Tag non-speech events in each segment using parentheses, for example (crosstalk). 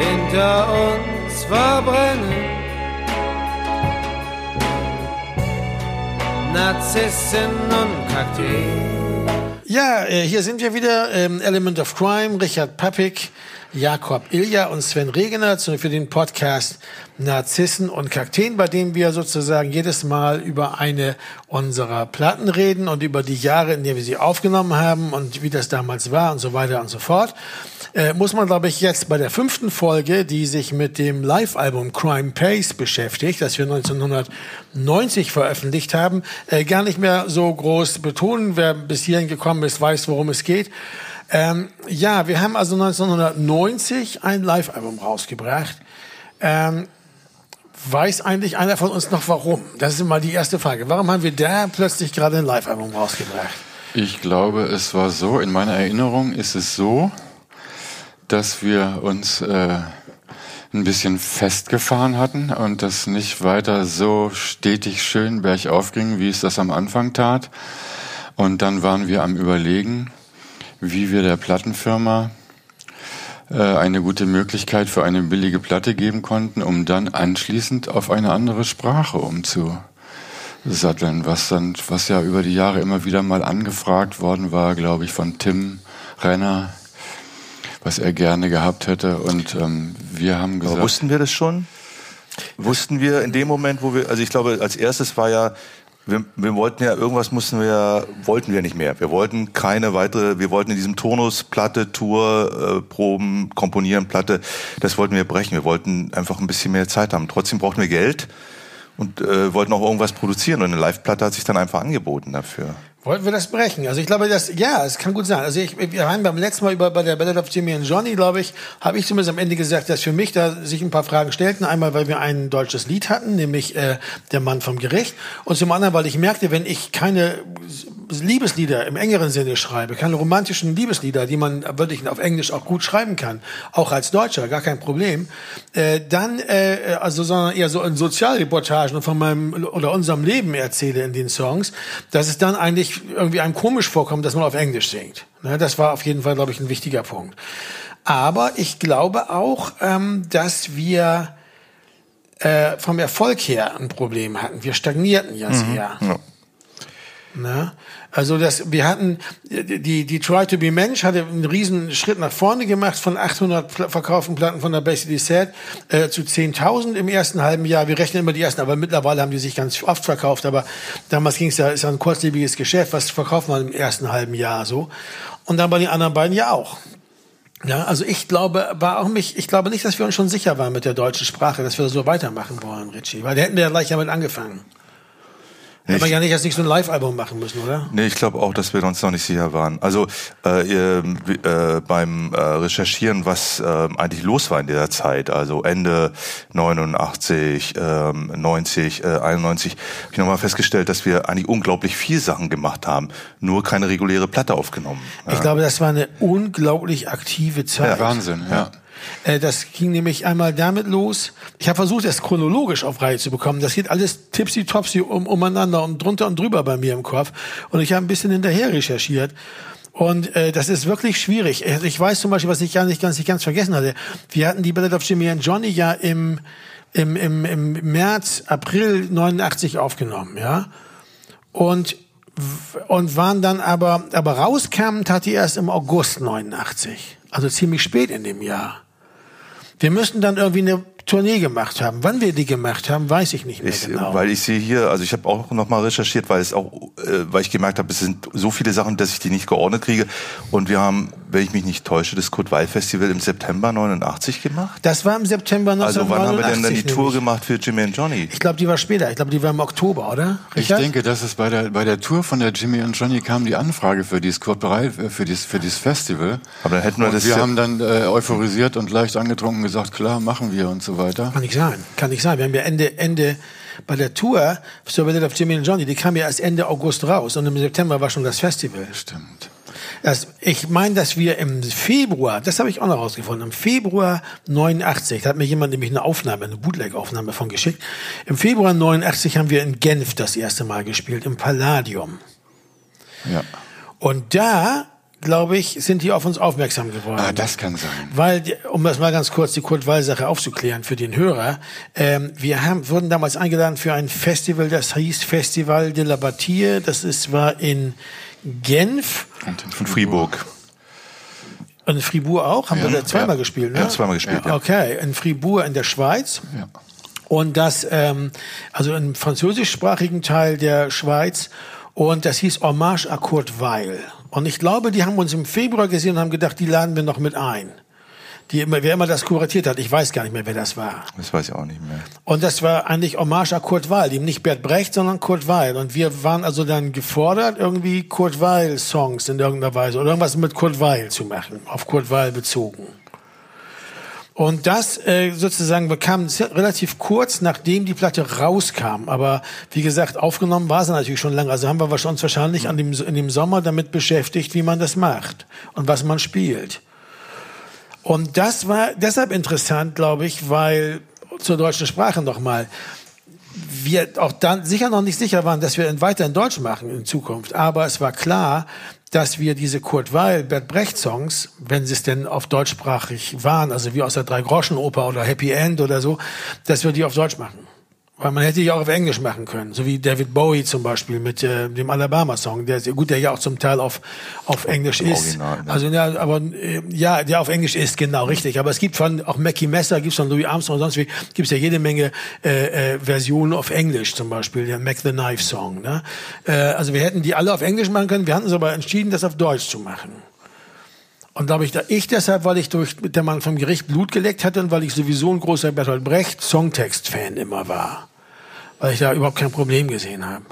hinter uns verbrennen. Narzissen und Kakteen. Ja, äh, hier sind wir wieder. Ähm, Element of Crime, Richard Pappig, Jakob Ilja und Sven Regener für den Podcast Narzissen und Kakteen, bei dem wir sozusagen jedes Mal über eine unserer Platten reden und über die Jahre, in denen wir sie aufgenommen haben und wie das damals war und so weiter und so fort. Äh, muss man, glaube ich, jetzt bei der fünften Folge, die sich mit dem Live-Album Crime Pace beschäftigt, das wir 1990 veröffentlicht haben, äh, gar nicht mehr so groß betonen. Wer bis hierhin gekommen ist, weiß, worum es geht. Ähm, ja, wir haben also 1990 ein Live-Album rausgebracht. Ähm, weiß eigentlich einer von uns noch warum? Das ist mal die erste Frage. Warum haben wir da plötzlich gerade ein Live-Album rausgebracht? Ich glaube, es war so, in meiner Erinnerung ist es so, dass wir uns äh, ein bisschen festgefahren hatten und das nicht weiter so stetig schön bergauf ging, wie es das am Anfang tat. Und dann waren wir am Überlegen, wie wir der Plattenfirma eine gute Möglichkeit für eine billige Platte geben konnten, um dann anschließend auf eine andere Sprache umzusatteln, was dann, was ja über die Jahre immer wieder mal angefragt worden war, glaube ich, von Tim Renner, was er gerne gehabt hätte. Und ähm, wir haben gesagt. Aber wussten wir das schon? Wussten wir in dem Moment, wo wir, also ich glaube, als erstes war ja wir, wir wollten ja, irgendwas mussten wir, wollten wir nicht mehr. Wir wollten keine weitere, wir wollten in diesem Turnus Platte, Tour, äh, Proben, Komponieren, Platte, das wollten wir brechen. Wir wollten einfach ein bisschen mehr Zeit haben. Trotzdem brauchten wir Geld und äh, wollten auch irgendwas produzieren und eine Live-Platte hat sich dann einfach angeboten dafür. Wollten wir das brechen? Also ich glaube, das ja, es kann gut sein. Also ich, wir haben beim letzten Mal über bei der Ballad of Jimmy and Johnny, glaube ich, habe ich zumindest am Ende gesagt, dass für mich da sich ein paar Fragen stellten. Einmal, weil wir ein deutsches Lied hatten, nämlich äh, der Mann vom Gericht, und zum anderen, weil ich merkte, wenn ich keine Liebeslieder im engeren Sinne schreibe, keine romantischen Liebeslieder, die man wirklich auf Englisch auch gut schreiben kann, auch als Deutscher, gar kein Problem, äh, dann äh, also sondern eher so in Sozialreportagen von meinem oder unserem Leben erzähle in den Songs, dass es dann eigentlich irgendwie einem komisch vorkommt, dass man auf Englisch singt. Ne, das war auf jeden Fall, glaube ich, ein wichtiger Punkt. Aber ich glaube auch, ähm, dass wir äh, vom Erfolg her ein Problem hatten. Wir stagnierten ja sehr. Mhm, ja. Ne? Also das, wir hatten die die Try to be Mensch hatte einen riesen Schritt nach vorne gemacht von 800 verkauften Platten von der Basically Sad äh, zu 10.000 im ersten halben Jahr. Wir rechnen immer die ersten, aber mittlerweile haben die sich ganz oft verkauft. Aber damals ging es ja ist ja ein kurzlebiges Geschäft. Was verkauft man im ersten halben Jahr so? Und dann bei den anderen beiden ja auch. Ja, also ich glaube, war auch mich, ich glaube nicht, dass wir uns schon sicher waren mit der deutschen Sprache, dass wir so weitermachen wollen, Richie. Weil da hätten wir ja gleich damit angefangen. Nee, Aber ja nicht erst nicht so ein Live-Album machen müssen, oder? Nee, ich glaube auch, dass wir uns noch nicht sicher waren. Also äh, äh, beim äh, Recherchieren, was äh, eigentlich los war in dieser Zeit, also Ende 89, äh, 90, äh, 91, habe ich nochmal festgestellt, dass wir eigentlich unglaublich viel Sachen gemacht haben, nur keine reguläre Platte aufgenommen. Ich ja. glaube, das war eine unglaublich aktive Zeit. Ja, Wahnsinn, ja. Äh, das ging nämlich einmal damit los. Ich habe versucht, es chronologisch auf Reihe zu bekommen. Das geht alles tipsy-topsy um, umeinander und drunter und drüber bei mir im Kopf. Und ich habe ein bisschen hinterher recherchiert. Und äh, das ist wirklich schwierig. Also ich weiß zum Beispiel, was ich gar nicht ganz, nicht ganz vergessen hatte. Wir hatten die Ballad of Jimmy and Johnny ja im, im, im, im März, April 89 aufgenommen, ja. Und und waren dann aber, aber rauskamen tat die erst im August 89. Also ziemlich spät in dem Jahr. Wir müssten dann irgendwie eine Tournee gemacht haben. Wann wir die gemacht haben, weiß ich nicht mehr ich, genau. Weil ich sehe hier, also ich habe auch noch mal recherchiert, weil es auch, äh, weil ich gemerkt habe, es sind so viele Sachen, dass ich die nicht geordnet kriege. Und wir haben, wenn ich mich nicht täusche, das Kurt Weil Festival im September 89 gemacht. Das war im September 1989. Also wann haben wir denn dann die Tour gemacht für Jimmy und Johnny? Ich glaube, die war später. Ich glaube, die war im Oktober, oder? Richard? Ich denke, dass es bei der bei der Tour von der Jimmy und Johnny kam die Anfrage für dieses Kurt Weil für dieses für dieses Festival. Aber dann hätten wir und das. Wir haben dann äh, euphorisiert und leicht angetrunken gesagt, klar, machen wir und so weiter. Kann ich sagen sein. Kann nicht sein. Wir haben ja Ende, Ende bei der Tour Surveillance of Jimmy and Johnny, die kam ja erst Ende August raus und im September war schon das Festival. Stimmt. Das, ich meine, dass wir im Februar, das habe ich auch noch rausgefunden, im Februar 89, da hat mir jemand nämlich eine Aufnahme, eine Bootleg-Aufnahme von geschickt. Im Februar 89 haben wir in Genf das erste Mal gespielt, im Palladium. Ja. Und da glaube ich, sind die auf uns aufmerksam geworden. Ah, das kann sein. Weil, um das mal ganz kurz die Kurt Weil-Sache aufzuklären für den Hörer, ähm, wir haben, wurden damals eingeladen für ein Festival, das hieß Festival de la Batie. Das ist, war in Genf Und in Fribourg. und in Fribourg auch. Haben wir da zweimal ja. gespielt, ne? Ja, zweimal gespielt, ja. Okay, in Fribourg in der Schweiz. Ja. Und das, ähm, also im französischsprachigen Teil der Schweiz. Und das hieß Hommage à Kurt Weil. Und ich glaube, die haben uns im Februar gesehen und haben gedacht, die laden wir noch mit ein. Die immer, wer immer das kuratiert hat, ich weiß gar nicht mehr, wer das war. Das weiß ich auch nicht mehr. Und das war eigentlich Hommage à Kurt Weil, eben nicht Bert Brecht, sondern Kurt Weil. Und wir waren also dann gefordert, irgendwie Kurt Weil Songs in irgendeiner Weise oder irgendwas mit Kurt Weil zu machen, auf Kurt Weil bezogen. Und das äh, sozusagen bekam relativ kurz, nachdem die Platte rauskam. Aber wie gesagt, aufgenommen war sie natürlich schon lange. Also haben wir uns wahrscheinlich an dem, in dem Sommer damit beschäftigt, wie man das macht und was man spielt. Und das war deshalb interessant, glaube ich, weil zur deutschen Sprache nochmal wir auch dann sicher noch nicht sicher waren, dass wir weiter in Deutsch machen in Zukunft. Aber es war klar, dass wir diese Kurt Weil, Bert Brecht Songs, wenn sie es denn auf deutschsprachig waren, also wie aus der Drei-Groschen-Oper oder Happy End oder so, dass wir die auf Deutsch machen. Weil man hätte die auch auf Englisch machen können, so wie David Bowie zum Beispiel mit äh, dem Alabama-Song, der gut, der ja auch zum Teil auf auf Englisch ist. Original, ne? Also ja, aber äh, ja, der auf Englisch ist genau richtig. Aber es gibt von auch Mackie Messer, gibt's von Louis Armstrong und sonst wie gibt's ja jede Menge äh, äh, Versionen auf Englisch zum Beispiel der Mac the Knife Song. Ne? Äh, also wir hätten die alle auf Englisch machen können. Wir hatten uns aber entschieden, das auf Deutsch zu machen. Und glaube ich, ich deshalb, weil ich durch der Mann vom Gericht Blut geleckt hatte und weil ich sowieso ein großer Bertolt Brecht Songtext-Fan immer war, weil ich da überhaupt kein Problem gesehen habe.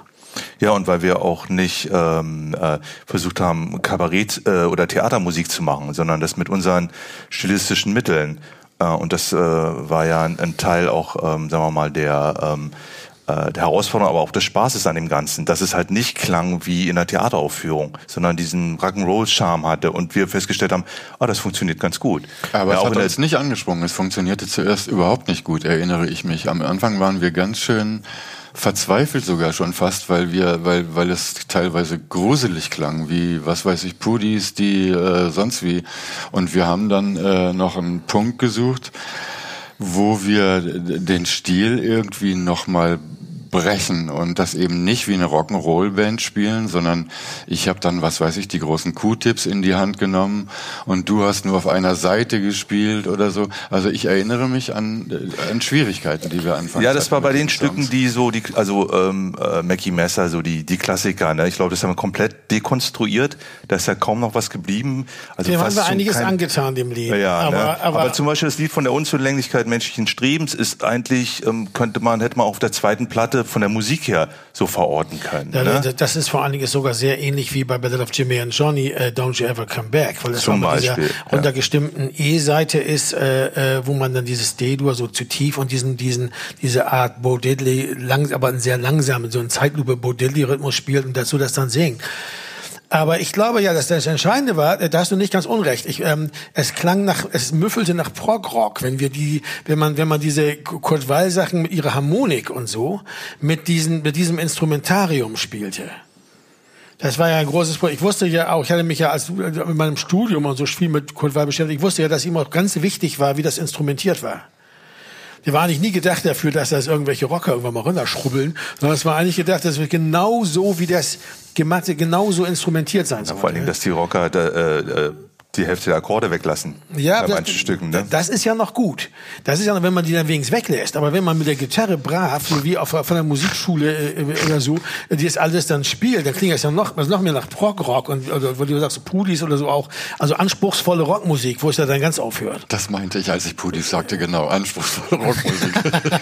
Ja, und weil wir auch nicht ähm, äh, versucht haben, Kabarett äh, oder Theatermusik zu machen, sondern das mit unseren stilistischen Mitteln. Äh, und das äh, war ja ein, ein Teil auch, ähm, sagen wir mal, der, ähm, äh, der Herausforderung, aber auch des Spaßes an dem Ganzen, dass es halt nicht klang wie in einer Theateraufführung, sondern diesen Rock'n'Roll-Charme hatte und wir festgestellt haben, ah, das funktioniert ganz gut. Aber ja, es hat uns nicht angesprungen. Es funktionierte zuerst überhaupt nicht gut, erinnere ich mich. Am Anfang waren wir ganz schön verzweifelt sogar schon fast, weil wir, weil, weil es teilweise gruselig klang, wie, was weiß ich, Pudis, die äh, sonst wie. Und wir haben dann äh, noch einen Punkt gesucht, wo wir den Stil irgendwie nochmal brechen und das eben nicht wie eine Rock'n'Roll-Band spielen, sondern ich habe dann, was weiß ich, die großen Q-Tips in die Hand genommen und du hast nur auf einer Seite gespielt oder so. Also ich erinnere mich an, äh, an Schwierigkeiten, die wir anfangs Ja, das war bei den Songs. Stücken, die so die, also ähm, äh, Mackie Messer, so die die Klassiker. Ne? Ich glaube, das haben wir komplett dekonstruiert. Da ist ja kaum noch was geblieben. Also Dem haben wir einiges kein- angetan, dem Lied. Ja, ja, aber, ne? aber, aber, zum Beispiel das Lied von der Unzulänglichkeit menschlichen Strebens ist eigentlich ähm, könnte man hätte man auf der zweiten Platte von der Musik her so verorten können. Ja, ne? das- ist vor allen Dingen sogar sehr ähnlich wie bei Battle of Jimmy and Johnny, äh, Don't You Ever Come Back, weil das Zum mit dieser Beispiel, ja. runtergestimmten E-Seite ist, äh, äh, wo man dann dieses D-Dur so zu tief und diesen, diesen, diese Art Bo Diddley, lang, aber einen sehr langsamen, so einen Zeitlupe Bo Diddley-Rhythmus spielt und dazu das dann singt. Aber ich glaube ja, dass das Entscheidende war, äh, da hast du nicht ganz unrecht. Ich, ähm, es klang nach, es müffelte nach Prog-Rock, wenn wir die, wenn man, wenn man diese Kurt Weil-Sachen mit ihrer Harmonik und so, mit diesen, mit diesem Instrumentarium spielte. Das war ja ein großes Problem. Ich wusste ja auch, ich hatte mich ja als, in meinem Studium und so viel mit Kurt Weil beschäftigt, ich wusste ja, dass ihm auch ganz wichtig war, wie das instrumentiert war. War eigentlich nie gedacht dafür, dass das irgendwelche Rocker irgendwann mal runterschrubbeln, sondern es war eigentlich gedacht, dass wir genau so, wie das gemachte, genau so instrumentiert sein soll. Vor allen Dingen, dass die Rocker da, äh, äh, die Hälfte der Akkorde weglassen. Ja, bei das, manchen Stücken. Ne? das ist ja noch gut. Das ist ja noch, wenn man die dann wenigstens weglässt. Aber wenn man mit der Gitarre brav, so wie auf, von der Musikschule äh, oder so, äh, die das alles dann spielt, dann klingt das ja noch, also noch mehr nach Prog-Rock und oder, wo du sagst, Pudis oder so auch. Also anspruchsvolle Rockmusik, wo es ja dann ganz aufhört. Das meinte ich, als ich Pudis sagte, genau, anspruchsvolle Rockmusik. (laughs)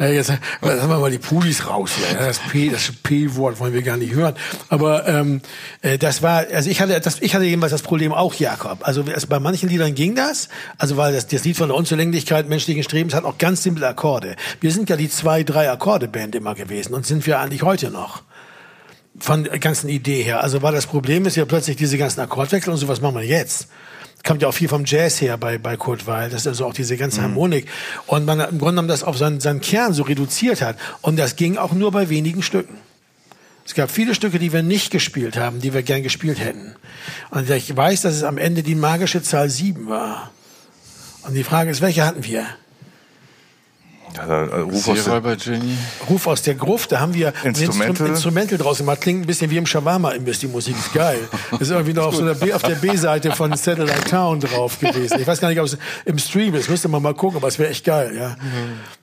Äh, jetzt äh, haben wir mal die Pudis raus hier. Ja, Das P, das P-Wort wollen wir gar nicht hören. Aber ähm, äh, das war, also ich hatte, das, ich hatte jedenfalls das Problem auch, Jakob. Also es, bei manchen Liedern ging das, also weil das, das Lied von der Unzulänglichkeit menschlichen Strebens hat auch ganz simple Akkorde. Wir sind ja die zwei, drei Akkorde-Band immer gewesen und sind wir eigentlich heute noch. Von der ganzen Idee her. Also war das Problem ist ja plötzlich diese ganzen Akkordwechsel und so, was machen wir jetzt? Kommt ja auch viel vom Jazz her bei, bei Kurt Weil. Das ist also auch diese ganze Harmonik. Und man im Grunde genommen das auf seinen, seinen Kern so reduziert hat. Und das ging auch nur bei wenigen Stücken. Es gab viele Stücke, die wir nicht gespielt haben, die wir gern gespielt hätten. Und ich weiß, dass es am Ende die magische Zahl sieben war. Und die Frage ist, welche hatten wir? Äh, Ruf aus der. Ruf aus der Gruft, da haben wir ein Instrumental. Instrum- Instrumental draus gemacht. Klingt ein bisschen wie im Shawarma-Imbiss, die Musik ist geil. Das ist irgendwie noch (laughs) auf, so der B, auf der B-Seite von Satellite Town drauf gewesen. Ich weiß gar nicht, ob es im Stream ist, müsste man mal gucken, aber es wäre echt geil. Ja.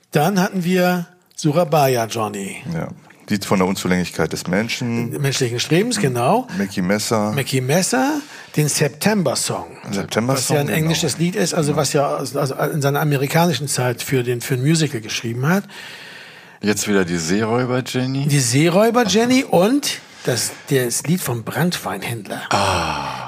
Dann hatten wir Surabaya Johnny. ja, Lied von der Unzulänglichkeit des Menschen, Menschlichen Strebens, genau. Mickey Messer, Mackie Messer, den September-Song. September Was ja ein Song, englisches Lied ist, also was ja also in seiner amerikanischen Zeit für den für ein Musical geschrieben hat. Jetzt wieder die Seeräuber Jenny. Die Seeräuber Jenny und das, das Lied vom Brandweinhändler.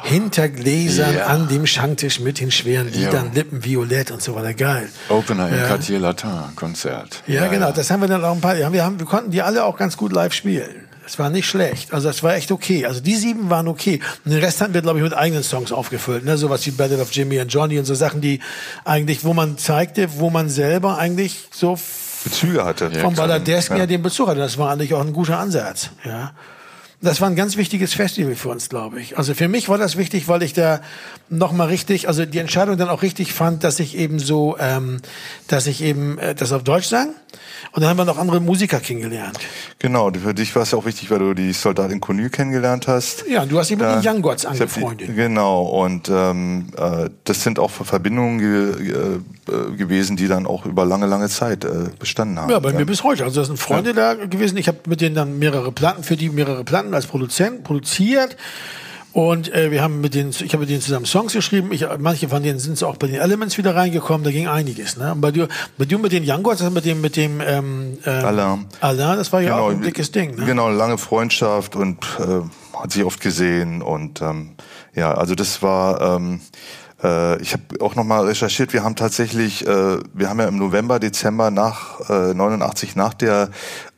Hinter Gläsern Ja. an dem Schanktisch mit den schweren Liedern, Jo. Lippen violett und so weiter. Geil. Opener im Ja. Cartier Latin Konzert. Ja, genau. Das haben wir dann auch ein paar. Ja, wir, haben, wir konnten die alle auch ganz gut live spielen. Es war nicht schlecht. Also es war echt okay. Also die sieben waren okay. Und den Rest hatten wir, glaube ich, mit eigenen Songs aufgefüllt. Ne? Sowas wie Battle of Jimmy and Johnny und so Sachen, die eigentlich, wo man zeigte, wo man selber eigentlich so Bezüge hatte. vom klar. Balladesk Ja. ja. den Bezug hatte. Das war eigentlich auch ein guter Ansatz. Ja. Das war ein ganz wichtiges Festival für uns, glaube ich. Also für mich war das wichtig, weil ich da nochmal richtig, also die Entscheidung dann auch richtig fand, dass ich eben so, ähm, dass ich eben äh, das auf Deutsch sang. Und dann haben wir noch andere Musiker kennengelernt. Genau, für dich war es ja auch wichtig, weil du die Soldatin Connu kennengelernt hast. Ja, du hast dich mit Ja. den Young Gods hab die- angefreundet. Genau, und ähm, äh, das sind auch Verbindungen ge äh, gewesen, die dann auch über lange, lange Zeit äh, bestanden haben. Ja, bei mir bis heute. Also das sind Freunde da gewesen. Ich habe mit denen dann mehrere Platten, für die mehrere Platten als Produzent produziert. Und äh, wir haben mit denen, ich habe mit denen zusammen Songs geschrieben. Ich, manche von denen sind auch bei den Elements wieder reingekommen. Da ging einiges. Ne? Und bei dir, bei dir mit den Young Gods, also mit dem, mit dem ähm, ähm, Alain. Alain, das war ja auch ein dickes Ding. Ne? Genau, lange Freundschaft und äh, hat sich oft gesehen und ähm, ja, also das war. Ähm, äh, ich habe auch noch mal recherchiert. Wir haben tatsächlich, äh, wir haben ja im November, Dezember nach äh, 89 nach der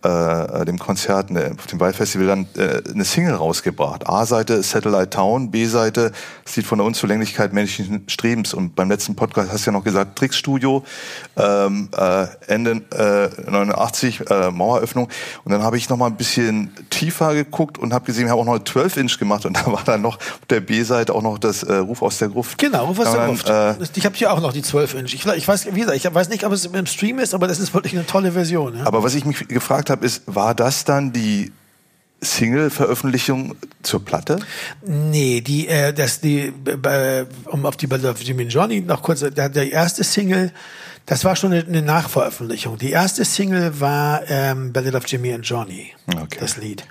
äh, dem Konzert ne, auf dem Waldfestival dann äh, eine Single rausgebracht. A-Seite Satellite Town, B-Seite Lied von der Unzulänglichkeit menschlichen Strebens. Und beim letzten Podcast hast du ja noch gesagt Trickstudio, ähm, äh, Ende äh, 89 äh, Maueröffnung. Und dann habe ich noch mal ein bisschen tiefer geguckt und habe gesehen, wir haben auch noch eine 12 Inch gemacht und da war dann noch auf der B-Seite auch noch das äh, Ruf aus der Gruft. Genau, Ruf aus der Gruft. Äh, ich habe hier auch noch die 12 Inch. Ich, ich weiß, wie gesagt, ich weiß nicht, ob es im Stream ist, aber das ist wirklich eine tolle Version. Ja? aber was ich mich gefragt habe, ist, war das dann die Single-Veröffentlichung zur Platte? Nee, die, äh, das, die, äh, um auf die Battle of Jimmy and Johnny noch kurz, der, der erste Single, das war schon eine, Nachveröffentlichung. Die erste Single war ähm, Battle of Jimmy and Johnny, Okay. das Lied.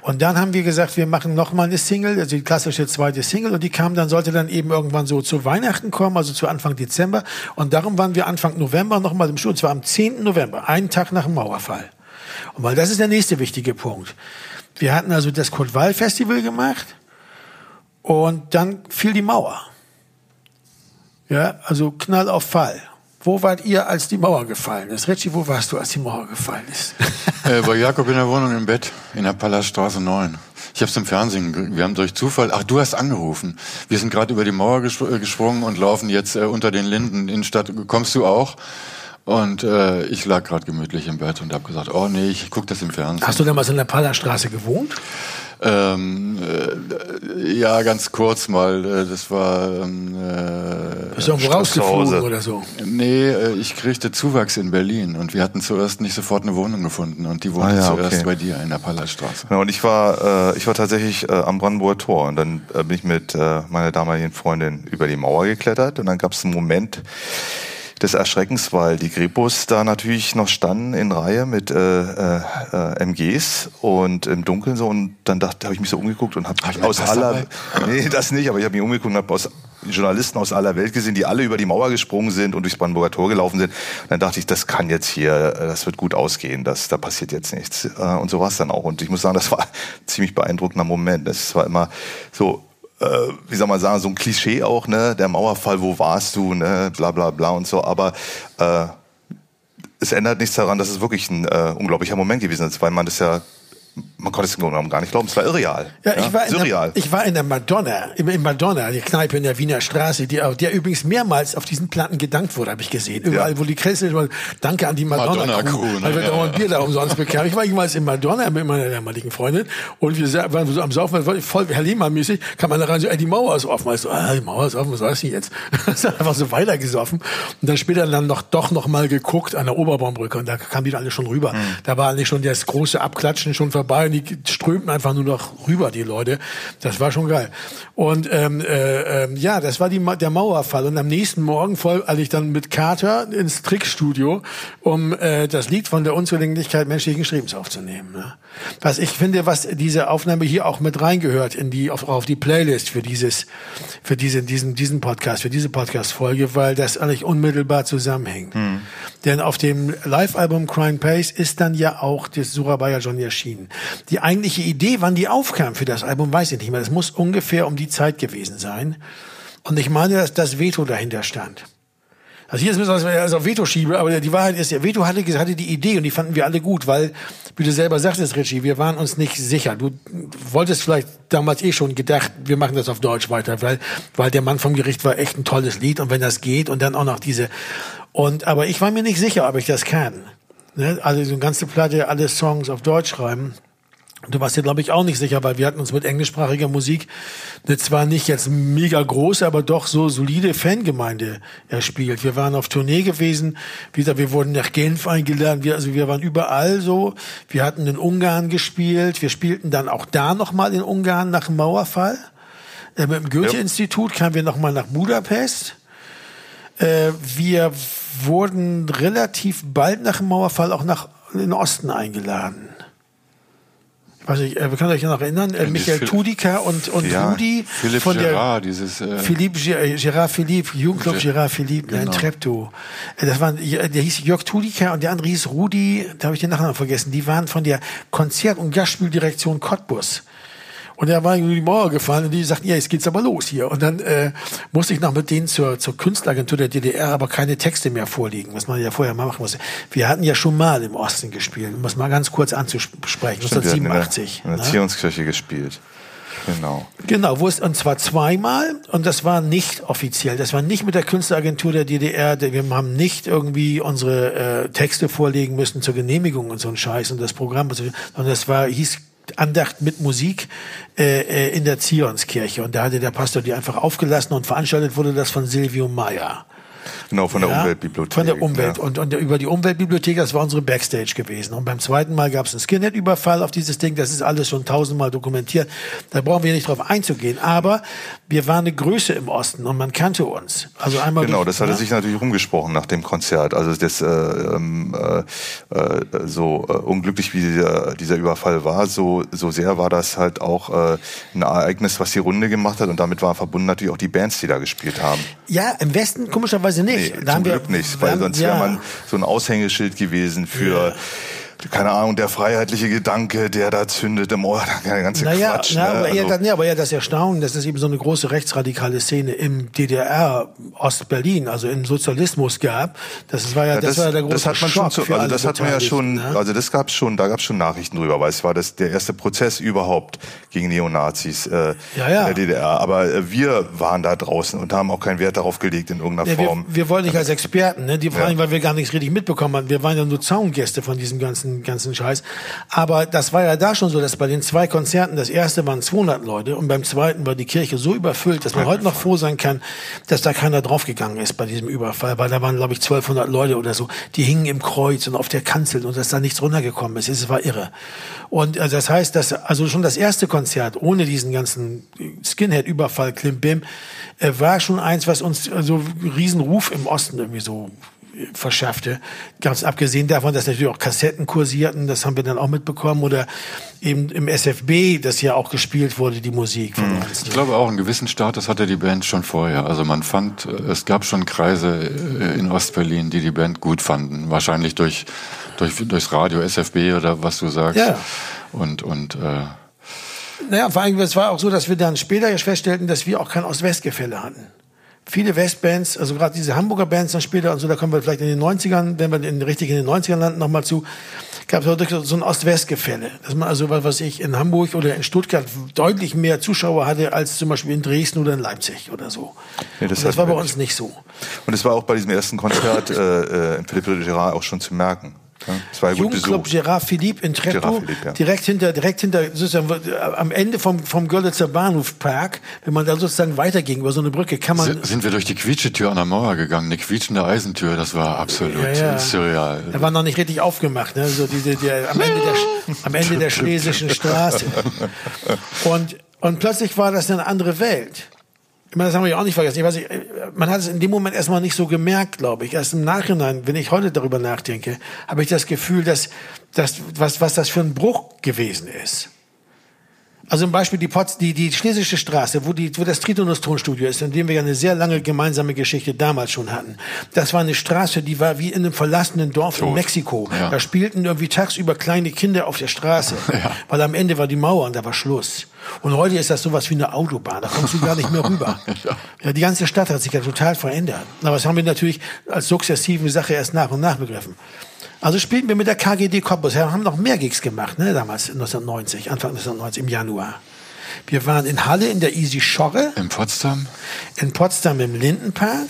Und dann haben wir gesagt, wir machen noch mal eine Single, also die klassische zweite Single, und die kam dann, sollte dann eben irgendwann so zu Weihnachten kommen, also zu Anfang Dezember. Und darum waren wir Anfang November noch mal im Studio, und zwar am 10. November, einen Tag nach dem Mauerfall. Und weil das ist der nächste wichtige Punkt. Wir hatten also das Kurt Wall Festival gemacht und dann fiel die Mauer. Ja, also Knall auf Fall. Wo wart ihr, als die Mauer gefallen ist? Richie, wo warst du, als die Mauer gefallen ist? (laughs) Äh, bei Jakob in der Wohnung im Bett, in der Palaststraße 9. Ich habe es im Fernsehen, wir haben durch Zufall, ach, du hast angerufen. Wir sind gerade über die Mauer gesp äh, gesprungen und laufen jetzt äh, unter den Linden in Stadt. Kommst du auch? Und äh, ich lag gerade gemütlich im Bett und habe gesagt, oh nee, ich guck das im Fernsehen. Hast du damals in der Pallerstraße gewohnt? Ähm, äh, ja, ganz kurz mal. Äh, das war ähm, äh, Bist du irgendwo rausgeflogen oder so? Nee, äh, ich kriegte Zuwachs in Berlin und wir hatten zuerst nicht sofort eine Wohnung gefunden und die wohnte Ah ja, zuerst okay. bei dir in der Palaststraße. Ja, und ich war, äh, ich war tatsächlich äh, am Brandenburger Tor und dann äh, bin ich mit äh, meiner damaligen Freundin über die Mauer geklettert und dann gab es einen Moment des Erschreckens, weil die Grepos da natürlich noch standen in Reihe mit äh, äh, äh, MGs und im Dunkeln so und dann dachte, habe ich mich so umgeguckt und habe Hab aus aller, dabei? (laughs) nee, das nicht, aber ich habe mich umgeguckt und habe aus Journalisten aus aller Welt gesehen, die alle über die Mauer gesprungen sind und durchs Brandenburger Tor gelaufen sind. Und dann dachte ich, das kann jetzt hier, äh, das wird gut ausgehen, das, da passiert jetzt nichts. Äh, Und so war es dann auch. Und ich muss sagen, das war ein (laughs) ziemlich beeindruckender Moment. Das war immer so, äh, wie soll man sagen, so ein Klischee auch, ne? Der Mauerfall, wo warst du, ne? Bla bla bla und so. Aber äh, es ändert nichts daran, dass es wirklich ein äh, unglaublicher Moment gewesen ist, weil man das ja man konnte es im Grunde gar nicht glauben, es war irreal. Ja, ich, war in surreal. der, ich war in der Madonna, in, in Madonna, die Kneipe in der Wiener Straße, die, der übrigens mehrmals auf diesen Platten gedankt wurde, habe ich gesehen. Überall, Ja. wo die Kresse war, danke an die Madonna, Madonna Crew, Crew, ne? weil wir Ja, dauernd Bier da umsonst bekamen. Ich war jemals in Madonna mit meiner damaligen Freundin und wir waren so am Saufen, war voll Herr Lehmann-mäßig, kam man da rein, so, ey, die Mauer ist offen. Ich so, ah, die Mauer ist offen, was war das denn jetzt? (laughs) Ist einfach so weitergesoffen. Und dann später dann noch, doch noch mal geguckt an der Oberbaumbrücke und da kamen die alle schon rüber. Da war eigentlich schon das große Abklatschen schon vorbei und die strömten einfach nur noch rüber, die Leute. Das war schon geil. Und ähm, äh, ähm, ja, das war die, der Mauerfall. Und am nächsten Morgen als ich dann mit Carter ins Trickstudio, um äh, das Lied von der Unzulänglichkeit menschlichen Schreibens aufzunehmen. Ne? Was ich finde, was diese Aufnahme hier auch mit reingehört in die auf, auf die Playlist für dieses für diese, diesen diesen Podcast, für diese Podcast-Folge, weil das eigentlich unmittelbar zusammenhängt. Denn auf dem Live-Album Crying Pace ist dann ja auch das Surabaya schon erschienen. Die eigentliche Idee, wann die aufkam für das Album, weiß ich nicht mehr. Das muss ungefähr um die Zeit gewesen sein. Und ich meine, dass das Veto dahinter stand. Also hier ist es so, als auf Veto schiebe, aber die Wahrheit ist, der Veto hatte, hatte die Idee und die fanden wir alle gut, weil, wie du selber sagtest, Richie, wir waren uns nicht sicher. Du wolltest vielleicht damals eh schon gedacht, wir machen das auf Deutsch weiter, weil, weil der Mann vom Gericht war echt ein tolles Lied und wenn das geht und dann auch noch diese, und, aber ich war mir nicht sicher, ob ich das kann. Ne? Also so eine ganze Platte, alle Songs auf Deutsch schreiben. Du warst dir, glaube ich, auch nicht sicher, weil wir hatten uns mit englischsprachiger Musik eine zwar nicht jetzt mega große, aber doch so solide Fangemeinde erspielt. Wir waren auf Tournee gewesen, wieder, wir wurden nach Genf eingeladen, wir, also wir waren überall so. Wir hatten in Ungarn gespielt, wir spielten dann auch da nochmal in Ungarn nach dem Mauerfall. Äh, mit dem Goethe-Institut kamen wir nochmal nach Budapest. Äh, wir wurden relativ bald nach dem Mauerfall auch nach in den Osten eingeladen. Ich weiß nicht, äh, könnt ihr euch noch erinnern? Äh, Michael Tudika und, und Ja, Rudi Philipp von der Gerard, dieses äh, Philippe, äh, Gérard Philippe, Jugendclub Ge- Gérard Philippe, genau. in Treptow. Äh, Das waren, der hieß Jörg Tudika und der andere hieß Rudi, da habe ich den Nachnamen vergessen. Die waren von der Konzert- und Gastspieldirektion Cottbus. Und da war irgendwie die Mauer gefallen und die sagten, ja, jetzt geht's aber los hier. Und dann äh, musste ich noch mit denen zur, zur Künstleragentur der DDR aber keine Texte mehr vorlegen, was man ja vorher mal machen musste. Wir hatten ja schon mal im Osten gespielt, um das mal ganz kurz anzusprechen, Stimmt, wir hatten in der, 1987. in der ne? Erziehungskirche gespielt. Genau. Genau, wo es, und zwar zweimal, und das war nicht offiziell, das war nicht mit der Künstleragentur der DDR, der- wir haben nicht irgendwie unsere äh, Texte vorlegen müssen zur Genehmigung und so ein Scheiß und das Programm, und so, sondern das war, hieß Andacht mit Musik äh, äh, in der Zionskirche und da hatte der Pastor die einfach aufgelassen und veranstaltet wurde das von Silvio Meyer. Genau, von der Ja, Umweltbibliothek. Von der Umwelt. Ja. Und, und über die Umweltbibliothek, das war unsere Backstage gewesen. Und beim zweiten Mal gab es einen Skinhead-Überfall auf dieses Ding. Das ist alles schon tausendmal dokumentiert. Da brauchen wir nicht drauf einzugehen. Aber wir waren eine Größe im Osten und man kannte uns. Also einmal Genau, das hatte sich natürlich rumgesprochen nach dem Konzert. Also das äh, ähm, äh, äh, so äh, unglücklich wie dieser, dieser Überfall war, so so sehr war das halt auch äh, ein Ereignis, was die Runde gemacht hat und damit war verbunden natürlich auch die Bands, die da gespielt haben. Ja, im Westen komischerweise nicht. Nee, Da zum haben wir- Glück nicht, weil haben- sonst ja. wäre man so ein Aushängeschild gewesen für keine Ahnung, der freiheitliche Gedanke, der da zündet im Ohr, (laughs) der ganze Naja, Quatsch. na, ne? aber, eher, Also- das, nee, aber eher das Erstaunen, dass es eben so eine große rechtsradikale Szene im DDR Ostberlin, also im Sozialismus gab. Das war ja, Ja, das, war der große das hat man Schock schon, zu, also das hat man ja schon, ne? also das gab's schon, da gab's schon Nachrichten drüber, weil es war das der erste Prozess überhaupt gegen Neonazis äh, Ja, ja. in der DDR. Aber äh, wir waren da draußen und haben auch keinen Wert darauf gelegt in irgendeiner Ja, wir, Form. wir wollten nicht als Experten, ne? Die vor Ja. allem, weil wir gar nichts richtig mitbekommen haben. Wir waren ja nur Zaungäste von diesem ganzen, ganzen Scheiß. Aber das war ja da schon so, dass bei den zwei Konzerten, das erste waren 200 Leute und beim zweiten war die Kirche so überfüllt, dass man heute noch froh sein kann, dass da keiner draufgegangen ist bei diesem Überfall, weil da waren, glaube ich, 1200 Leute oder so, die hingen im Kreuz und auf der Kanzel und dass da nichts runtergekommen ist. Es war irre. Und äh, das heißt, dass also schon das erste Konzert ohne diesen ganzen Skinhead-Überfall, Klimbim, äh, war schon eins, was uns so riesen Ruf im Osten irgendwie so verschaffte. Ganz abgesehen davon, dass natürlich auch Kassetten kursierten, das haben wir dann auch mitbekommen, oder eben im SFB, das ja auch gespielt wurde, die Musik von uns. Ich glaube auch einen gewissen Status hatte die Band schon vorher. Also man fand, äh, es gab schon Kreise äh, in Ostberlin, die die Band gut fanden. Wahrscheinlich durch, durch durchs Radio, SFB oder was du sagst. Ja. Und und äh, Naja, vor allem, es war auch so, dass wir dann später feststellten, dass wir auch kein Ost-West-Gefälle hatten. Viele Westbands, also gerade diese Hamburger Bands dann später und so, da kommen wir vielleicht in den 90ern, wenn wir in, richtig in den 90ern landen, nochmal zu, gab es so ein Ost-West-Gefälle. Dass man also, was weiß ich, in Hamburg oder in Stuttgart deutlich mehr Zuschauer hatte als zum Beispiel in Dresden oder in Leipzig oder so. Nee, das das war bei uns nicht so. Und es war auch bei diesem ersten Konzert äh, äh, im Philippe de Gerard auch schon zu merken. Ja, war gut Jugendclub. Gerard Philippe in Treptow, ja. direkt hinter, direkt hinter, sozusagen am Ende vom, vom Görlitzer Bahnhofpark, wenn man da sozusagen weiterging über so eine Brücke, kann man, Si- Sind wir durch die Quietschetür an der Mauer gegangen, eine quietschende Eisentür, das war absolut Ja, ja. surreal. Da war noch nicht richtig aufgemacht, ne? So diese, der, am Ende der, am Ende der (laughs) Schlesischen Straße. Und, und plötzlich war das eine andere Welt. Das haben wir auch nicht vergessen. Ich weiß nicht, man hat es in dem Moment erstmal nicht so gemerkt, glaube ich. Erst im Nachhinein, wenn ich heute darüber nachdenke, habe ich das Gefühl, dass, dass was, was das für ein Bruch gewesen ist. Also zum Beispiel die, Potz, die, die Schlesische Straße, wo, die, wo das Tritonus Tonstudio ist, in dem wir ja eine sehr lange gemeinsame Geschichte damals schon hatten. Das war eine Straße, die war wie in einem verlassenen Dorf in Tot. Mexiko. Ja. Da spielten irgendwie tagsüber kleine Kinder auf der Straße, (laughs) weil am Ende war die Mauer und da war Schluss. Und heute ist das sowas wie eine Autobahn, da kommst du gar nicht mehr rüber. (laughs) ja. die ganze Stadt hat sich ja total verändert. Aber das haben wir natürlich als sukzessive Sache erst nach und nach begriffen. Also spielten wir mit der KGD Cottbus. Wir haben noch mehr Gigs gemacht, ne, damals, 1990, Anfang 1990, im Januar. Wir waren in Halle in der Easy Schorre, In Potsdam? in Potsdam im Lindenpark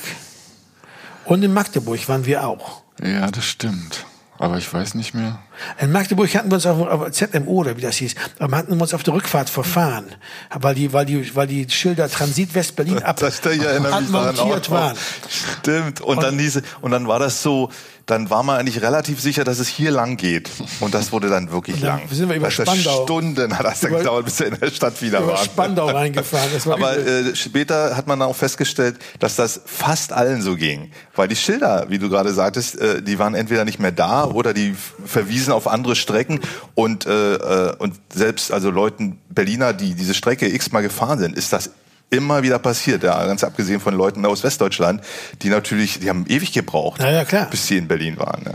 und in Magdeburg waren wir auch. Ja, das stimmt. Aber ich weiß nicht mehr. In Magdeburg hatten wir uns auf, auf ZMO oder wie das hieß, aber hatten wir uns auf der Rückfahrt verfahren, weil die, weil die, weil die Schilder Transit West-Berlin (laughs) ab Das, daran abmontiert auch. waren. Stimmt. Und, dann diese, und dann war das so, dann war man eigentlich relativ sicher, dass es hier lang geht. Und das wurde dann wirklich dann lang. sind wir über Das ist Spandau. Stunden hat das dann Über- gedauert, bis wir in der Stadt wieder Über waren. Spandau reingefahren. Das war Aber äh, später hat man dann auch festgestellt, dass das fast allen so ging. Weil die Schilder, wie du gerade sagtest, äh, die waren entweder nicht mehr da oder die verwiesen auf andere Strecken. Und, äh, äh, und selbst also Leuten, Berliner, die diese Strecke x-mal gefahren sind, ist das immer wieder passiert. Ja, ganz abgesehen von Leuten aus Westdeutschland, die natürlich, die haben ewig gebraucht, Ja, ja, bis sie in Berlin waren. Ja.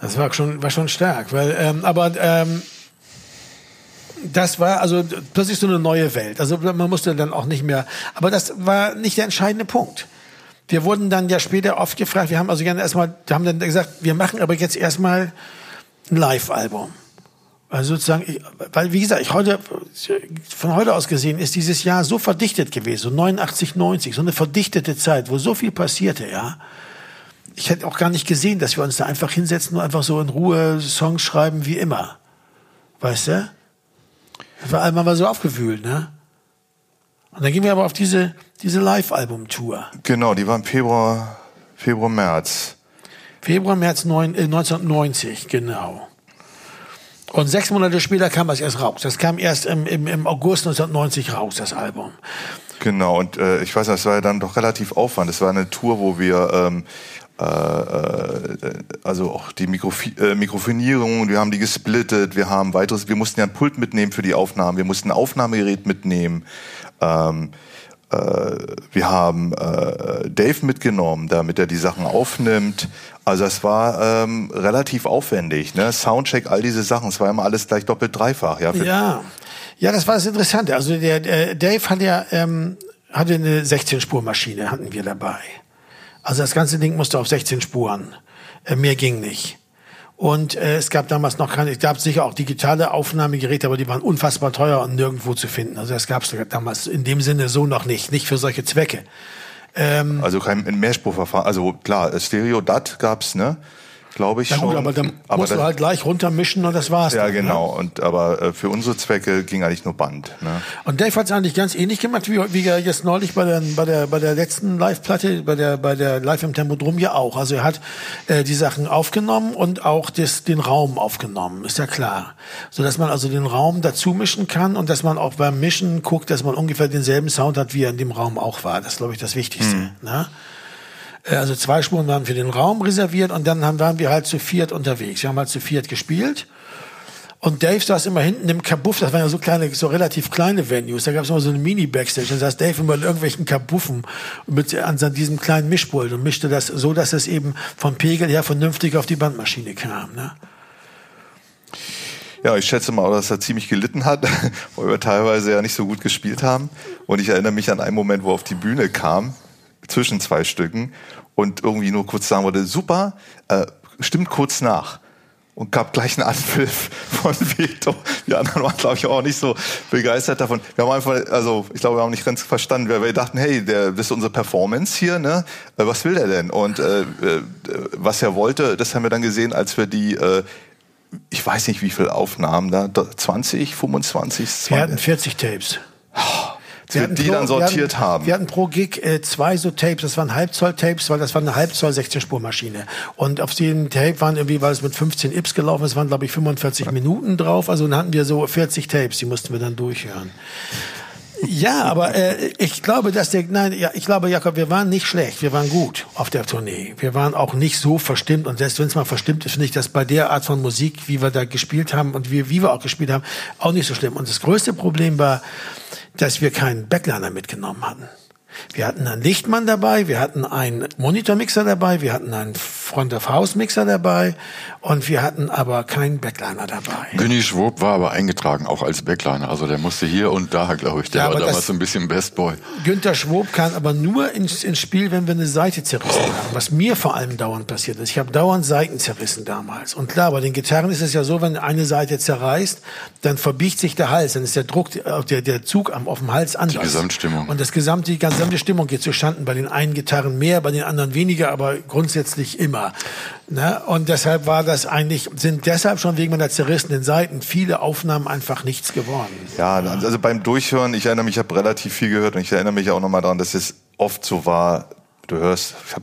Das war schon, war schon stark, weil, ähm, aber ähm, das war also plötzlich so eine neue Welt. Also man musste dann auch nicht mehr, aber das war nicht der entscheidende Punkt. Wir wurden dann ja später oft gefragt, wir haben also gerne erstmal, wir haben dann gesagt, wir machen aber jetzt erstmal ein Live-Album. Also sozusagen, ich, weil wie gesagt, ich heute, von heute aus gesehen ist dieses Jahr so verdichtet gewesen, so 89, 90, so eine verdichtete Zeit, wo so viel passierte, ja. Ich hätte auch gar nicht gesehen, dass wir uns da einfach hinsetzen und einfach so in Ruhe Songs schreiben wie immer. Weißt du? Das war einmal mal so aufgewühlt, ne? Und dann gehen wir aber auf diese, diese Live-Album-Tour. Genau, die war im Februar, Februar, März. Februar, März neun, äh, 1990, genau. Und sechs Monate später kam das erst raus. Das kam erst im, im, im August 1990 raus, das Album. Genau, und äh, ich weiß nicht, es war ja dann doch relativ Aufwand. Es war eine Tour, wo wir ähm, äh, äh, also auch die Mikrofi äh, Mikrofonierung, wir haben die gesplittet, wir haben weiteres, wir mussten ja ein Pult mitnehmen für die Aufnahmen, wir mussten ein Aufnahmegerät mitnehmen. Ähm, äh, wir haben äh, Dave mitgenommen, damit er die Sachen aufnimmt. Also es war ähm, relativ aufwendig, ne? Soundcheck, all diese Sachen, es war immer alles gleich doppelt dreifach, ja. Ja, ja, das war das Interessante. Also der, der Dave hat ja ähm, hatte eine 16-Spur-Maschine, hatten wir dabei. Also das ganze Ding musste auf 16 Spuren. Äh, mehr ging nicht. Und äh, es gab damals noch keine, es gab sicher auch digitale Aufnahmegeräte, aber die waren unfassbar teuer und nirgendwo zu finden. Also das gab es damals in dem Sinne so noch nicht, nicht für solche Zwecke. Also kein Mehrspurverfahren. Also klar, Stereo DAT gab's, ne? Glaube ich Ja schon. gut, aber dann musst das- du halt gleich runtermischen und das war's. ja, dann, genau. Ne? Und aber äh, für unsere Zwecke ging eigentlich nur Band. Ne? Und Dave hat es eigentlich ganz ähnlich gemacht, wie, wie er jetzt neulich bei der, bei der, bei der letzten Live-Platte, bei der, bei der Live im Tempodrom ja auch. Also er hat äh, die Sachen aufgenommen und auch das, den Raum aufgenommen, ist ja klar. So dass man also den Raum dazu mischen kann und dass man auch beim Mischen guckt, dass man ungefähr denselben Sound hat, wie er in dem Raum auch war. Das ist, glaube ich, das Wichtigste. Ne? Äh, Also zwei Spuren waren für den Raum reserviert und dann haben, waren wir halt zu viert unterwegs. Wir haben halt zu viert gespielt. Und Dave saß immer hinten im Kabuff, das waren ja so kleine, so relativ kleine Venues, da gab es immer so eine Mini-Backstage, da saß Dave immer in irgendwelchen Kabuffen mit, an diesem kleinen Mischpult und mischte das so, dass es eben vom Pegel her vernünftig auf die Bandmaschine kam. Ne? Ja, ich schätze mal, dass er ziemlich gelitten hat, (laughs) weil wir teilweise ja nicht so gut gespielt haben. Und ich erinnere mich an einen Moment, wo er auf die Bühne kam, zwischen zwei Stücken, und irgendwie nur kurz sagen wollte, super, äh, stimmt kurz nach. und gab gleich einen Anpfiff (laughs) von Veto. Die anderen waren, glaube ich, auch nicht so begeistert davon. Wir haben einfach, also ich glaube, wir haben nicht ganz verstanden. Wir, wir dachten, hey, der, das ist unsere Performance hier, ne? Äh, was will der denn? Und äh, äh, was er wollte, das haben wir dann gesehen, als wir die äh, ich weiß nicht, wie viele Aufnahmen da, 20, 25, 20. Wir hatten 40 Tapes. Wir die pro, dann sortiert wir hatten, haben. Wir hatten pro Gig äh, zwei so Tapes, das waren Halbzoll-Tapes, weil das war eine Halbzoll 16-Spurmaschine. Und auf jedem Tape waren irgendwie, weil es mit 15 Ips gelaufen ist, waren glaube ich 45 ja. Minuten drauf. Also dann hatten wir so 40 Tapes, die mussten wir dann durchhören. Ja, aber äh, ich glaube, dass der, nein, ja, ich glaube, Jakob, wir waren nicht schlecht, wir waren gut auf der Tournee. Wir waren auch nicht so verstimmt und selbst wenn es mal verstimmt ist, finde ich das bei der Art von Musik, wie wir da gespielt haben und wie, wie wir auch gespielt haben, auch nicht so schlimm. Und das größte Problem war, dass wir keinen Backliner mitgenommen hatten. Wir hatten einen Lichtmann dabei, wir hatten einen Monitormixer dabei, wir hatten einen Front-of-House-Mixer dabei und wir hatten aber keinen Backliner dabei. Günni Schwob war aber eingetragen, auch als Backliner. Also der musste hier und da, glaube ich. Der ja, war damals so ein bisschen Best Boy. Günther Schwob kann aber nur ins, ins Spiel, wenn wir eine Seite zerrissen haben. Was mir vor allem dauernd passiert ist. Ich habe dauernd Seiten zerrissen damals. Und klar, bei den Gitarren ist es ja so, wenn eine Seite zerreißt, dann verbiegt sich der Hals. Dann ist der Druck, der, der Zug auf dem Hals anders. Die Gesamtstimmung. Und das gesamte, die gesamte Stimmung geht zu Schanden. Bei den einen Gitarren mehr, bei den anderen weniger, aber grundsätzlich immer. Ne? Und deshalb war das eigentlich, sind deshalb schon wegen meiner zerrissenen Seiten viele Aufnahmen einfach nichts geworden. Ja, also beim Durchhören, ich erinnere mich, ich habe relativ viel gehört und ich erinnere mich auch nochmal daran, dass es oft so war, du hörst, ich hab,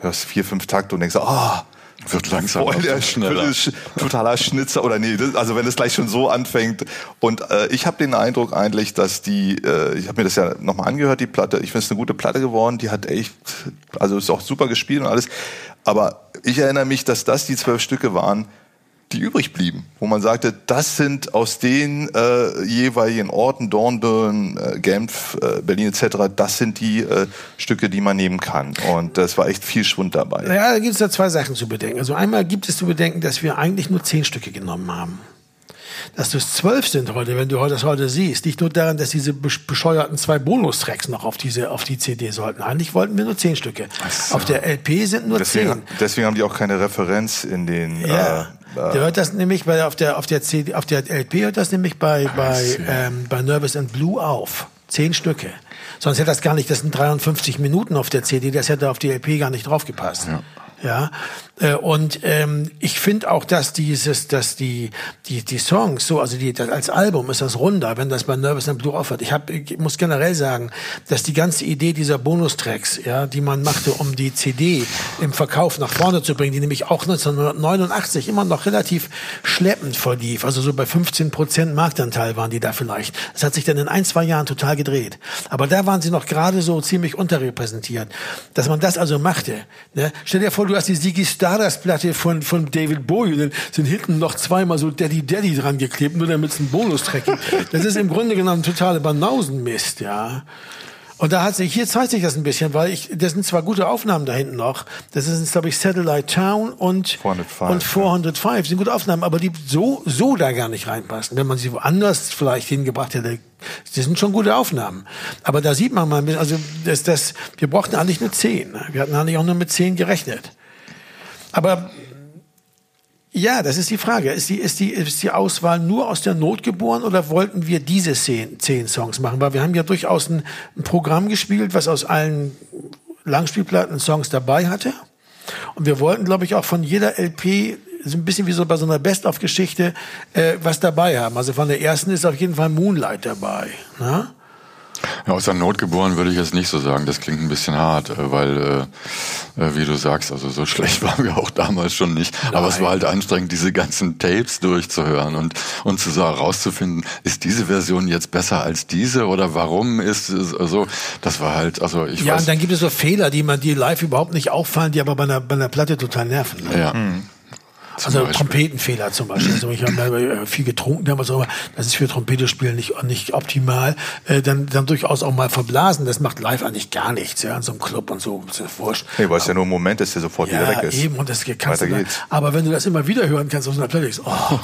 hörst vier, fünf Takte und denkst, ah, oh, wird langsam Voll der schneller. totaler Schnitzer oder nee, das, also wenn es gleich schon so anfängt. Und äh, ich habe den Eindruck eigentlich, dass die, äh, ich habe mir das ja nochmal angehört, die Platte. Ich finde es eine gute Platte geworden. Die hat echt, also ist auch super gespielt und alles. Aber ich erinnere mich, dass das die zwölf Stücke waren, die übrig blieben, wo man sagte, das sind aus den äh, jeweiligen Orten, Dornbirn, äh, Genf, äh, Berlin etc., das sind die äh, Stücke, die man nehmen kann. Und das war echt viel Schwund dabei. Naja, da gibt es da zwei Sachen zu bedenken. Also einmal gibt es zu bedenken, dass wir eigentlich nur zehn Stücke genommen haben dass das zwölf sind heute, wenn du das heute siehst. Nicht nur daran, dass diese bescheuerten zwei Bonustracks noch auf diese, auf die CD sollten. Eigentlich wollten wir nur zehn Stücke. So. Auf der LP sind nur deswegen, zehn. Deswegen haben die auch keine Referenz in den, ja. Äh, der hört das nämlich bei auf der auf der CD, auf der LP hört das nämlich bei bei ähm, bei Nervous and Blue auf zehn Stücke. Sonst hätte das gar nicht. Das sind 53 Minuten auf der CD. Das hätte auf die LP gar nicht draufgepasst. Ja. Ja, und ähm, ich finde auch, dass dieses, dass die die die Songs so, also die das, als Album ist das runder, wenn das bei Nervous and Blue aufhört. Ich habe, ich muss generell sagen, dass die ganze Idee dieser Bonustracks, ja, die man machte, um die CD im Verkauf nach vorne zu bringen, die nämlich auch 1989 immer noch relativ schleppend verlief, also so bei 15 Prozent Marktanteil waren die da vielleicht. Das hat sich dann in ein zwei Jahren total gedreht. Aber da waren sie noch gerade so ziemlich unterrepräsentiert, dass man das also machte. Ne? Stell dir vor, du hast die Ziggy Stardust-Platte von, von David Bowie, dann sind hinten noch zweimal so Daddy Daddy dran geklebt, nur damit es ein Bonus-Track gibt. Das ist im Grunde genommen totale Banausenmist, ja. Und da hat sich, hier zeigt sich das ein bisschen, weil ich, das sind zwar gute Aufnahmen da hinten noch, das ist, glaube ich, Satellite Town und 405, und 405 ja. sind gute Aufnahmen, aber die so, so da gar nicht reinpassen. Wenn man sie woanders vielleicht hingebracht hätte, das sind schon gute Aufnahmen. Aber da sieht man mal, also das, das, wir brauchten eigentlich nur zehn. Wir hatten eigentlich auch nur mit zehn gerechnet. Aber ja, das ist die Frage. Ist die, ist, die, ist die Auswahl nur aus der Not geboren oder wollten wir diese zehn, zehn Songs machen? Weil wir haben ja durchaus ein, ein Programm gespielt, was aus allen Langspielplatten Songs dabei hatte. Und wir wollten, glaube ich, auch von jeder LP so ein bisschen wie so bei so einer Best-of-Geschichte äh, was dabei haben. Also von der ersten ist auf jeden Fall Moonlight dabei. Ne? Ja, aus der Not geboren würde ich jetzt nicht so sagen. Das klingt ein bisschen hart, äh, weil, äh, äh, wie du sagst, also so (laughs) schlecht waren wir auch damals schon nicht. Nein. Aber es war halt anstrengend, diese ganzen Tapes durchzuhören und, und zu so herauszufinden, ist diese Version jetzt besser als diese oder warum ist es so? Also, das war halt, also ich Ja, weiß, und dann gibt es so Fehler, die man, die live überhaupt nicht auffallen, die aber bei einer, bei einer Platte total nerven. Ne? Ja. Hm also Beispiel. Trompetenfehler zum Beispiel. Also ich habe äh, viel getrunken damals, aber das ist für Trompetespielen nicht, nicht optimal. Äh, dann, dann durchaus auch mal verblasen. Das macht live eigentlich gar nichts, ja, in so einem Club und so. Das ist wurscht. Nee, weil es ja nur ein Moment ist, der sofort ja, wieder weg ist. eben, und das kannst Weiter du dann, Aber wenn du das immer wieder hören kannst auf so einer denkst, oh.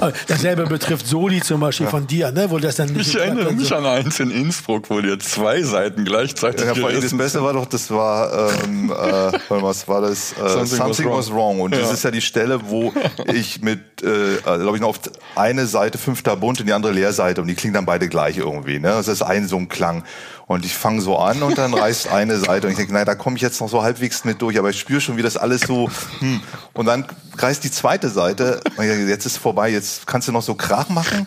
(laughs) Dasselbe betrifft Soli zum Beispiel ja. von dir, ne, wo das dann nicht Ich erinnere mich so. an eins in Innsbruck, wo dir zwei Seiten gleichzeitig ja, vor Das Beste war doch, das war, ähm, äh, was war das? Äh, Something, Something was, was wrong. Und das ist ja die Stelle, wo ich mit, äh, glaube ich, noch auf eine Seite fünfter Bund und die andere Leerseite und die klingen dann beide gleich irgendwie. Ne? Das ist ein so ein Klang. Und ich fange so an und dann reißt eine Seite und ich denke, naja, da komme ich jetzt noch so halbwegs mit durch, aber ich spüre schon, wie das alles so, hm. Und dann reißt die zweite Seite, und ich denke, jetzt ist vorbei, jetzt kannst du noch so Krach machen.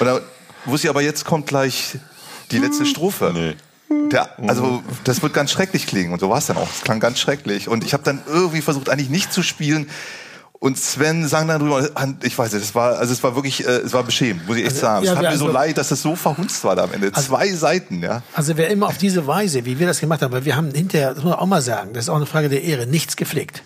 Und dann wusste ich aber, jetzt kommt gleich die letzte Strophe. Nee. Der, also das wird ganz schrecklich klingen und so war es dann auch. Es klang ganz schrecklich und ich habe dann irgendwie versucht eigentlich nicht zu spielen und Sven sang dann drüber. Ich weiß nicht, es war also es war wirklich äh, es war beschämend, muss ich echt Also, sagen. ja, es hat mir so also- leid, dass es so verhunzt war da am Ende. Zwei Seiten, ja. Also wer immer auf diese Weise, wie wir das gemacht haben, weil wir haben hinterher, das muss man auch mal sagen, das ist auch eine Frage der Ehre, nichts gepflegt.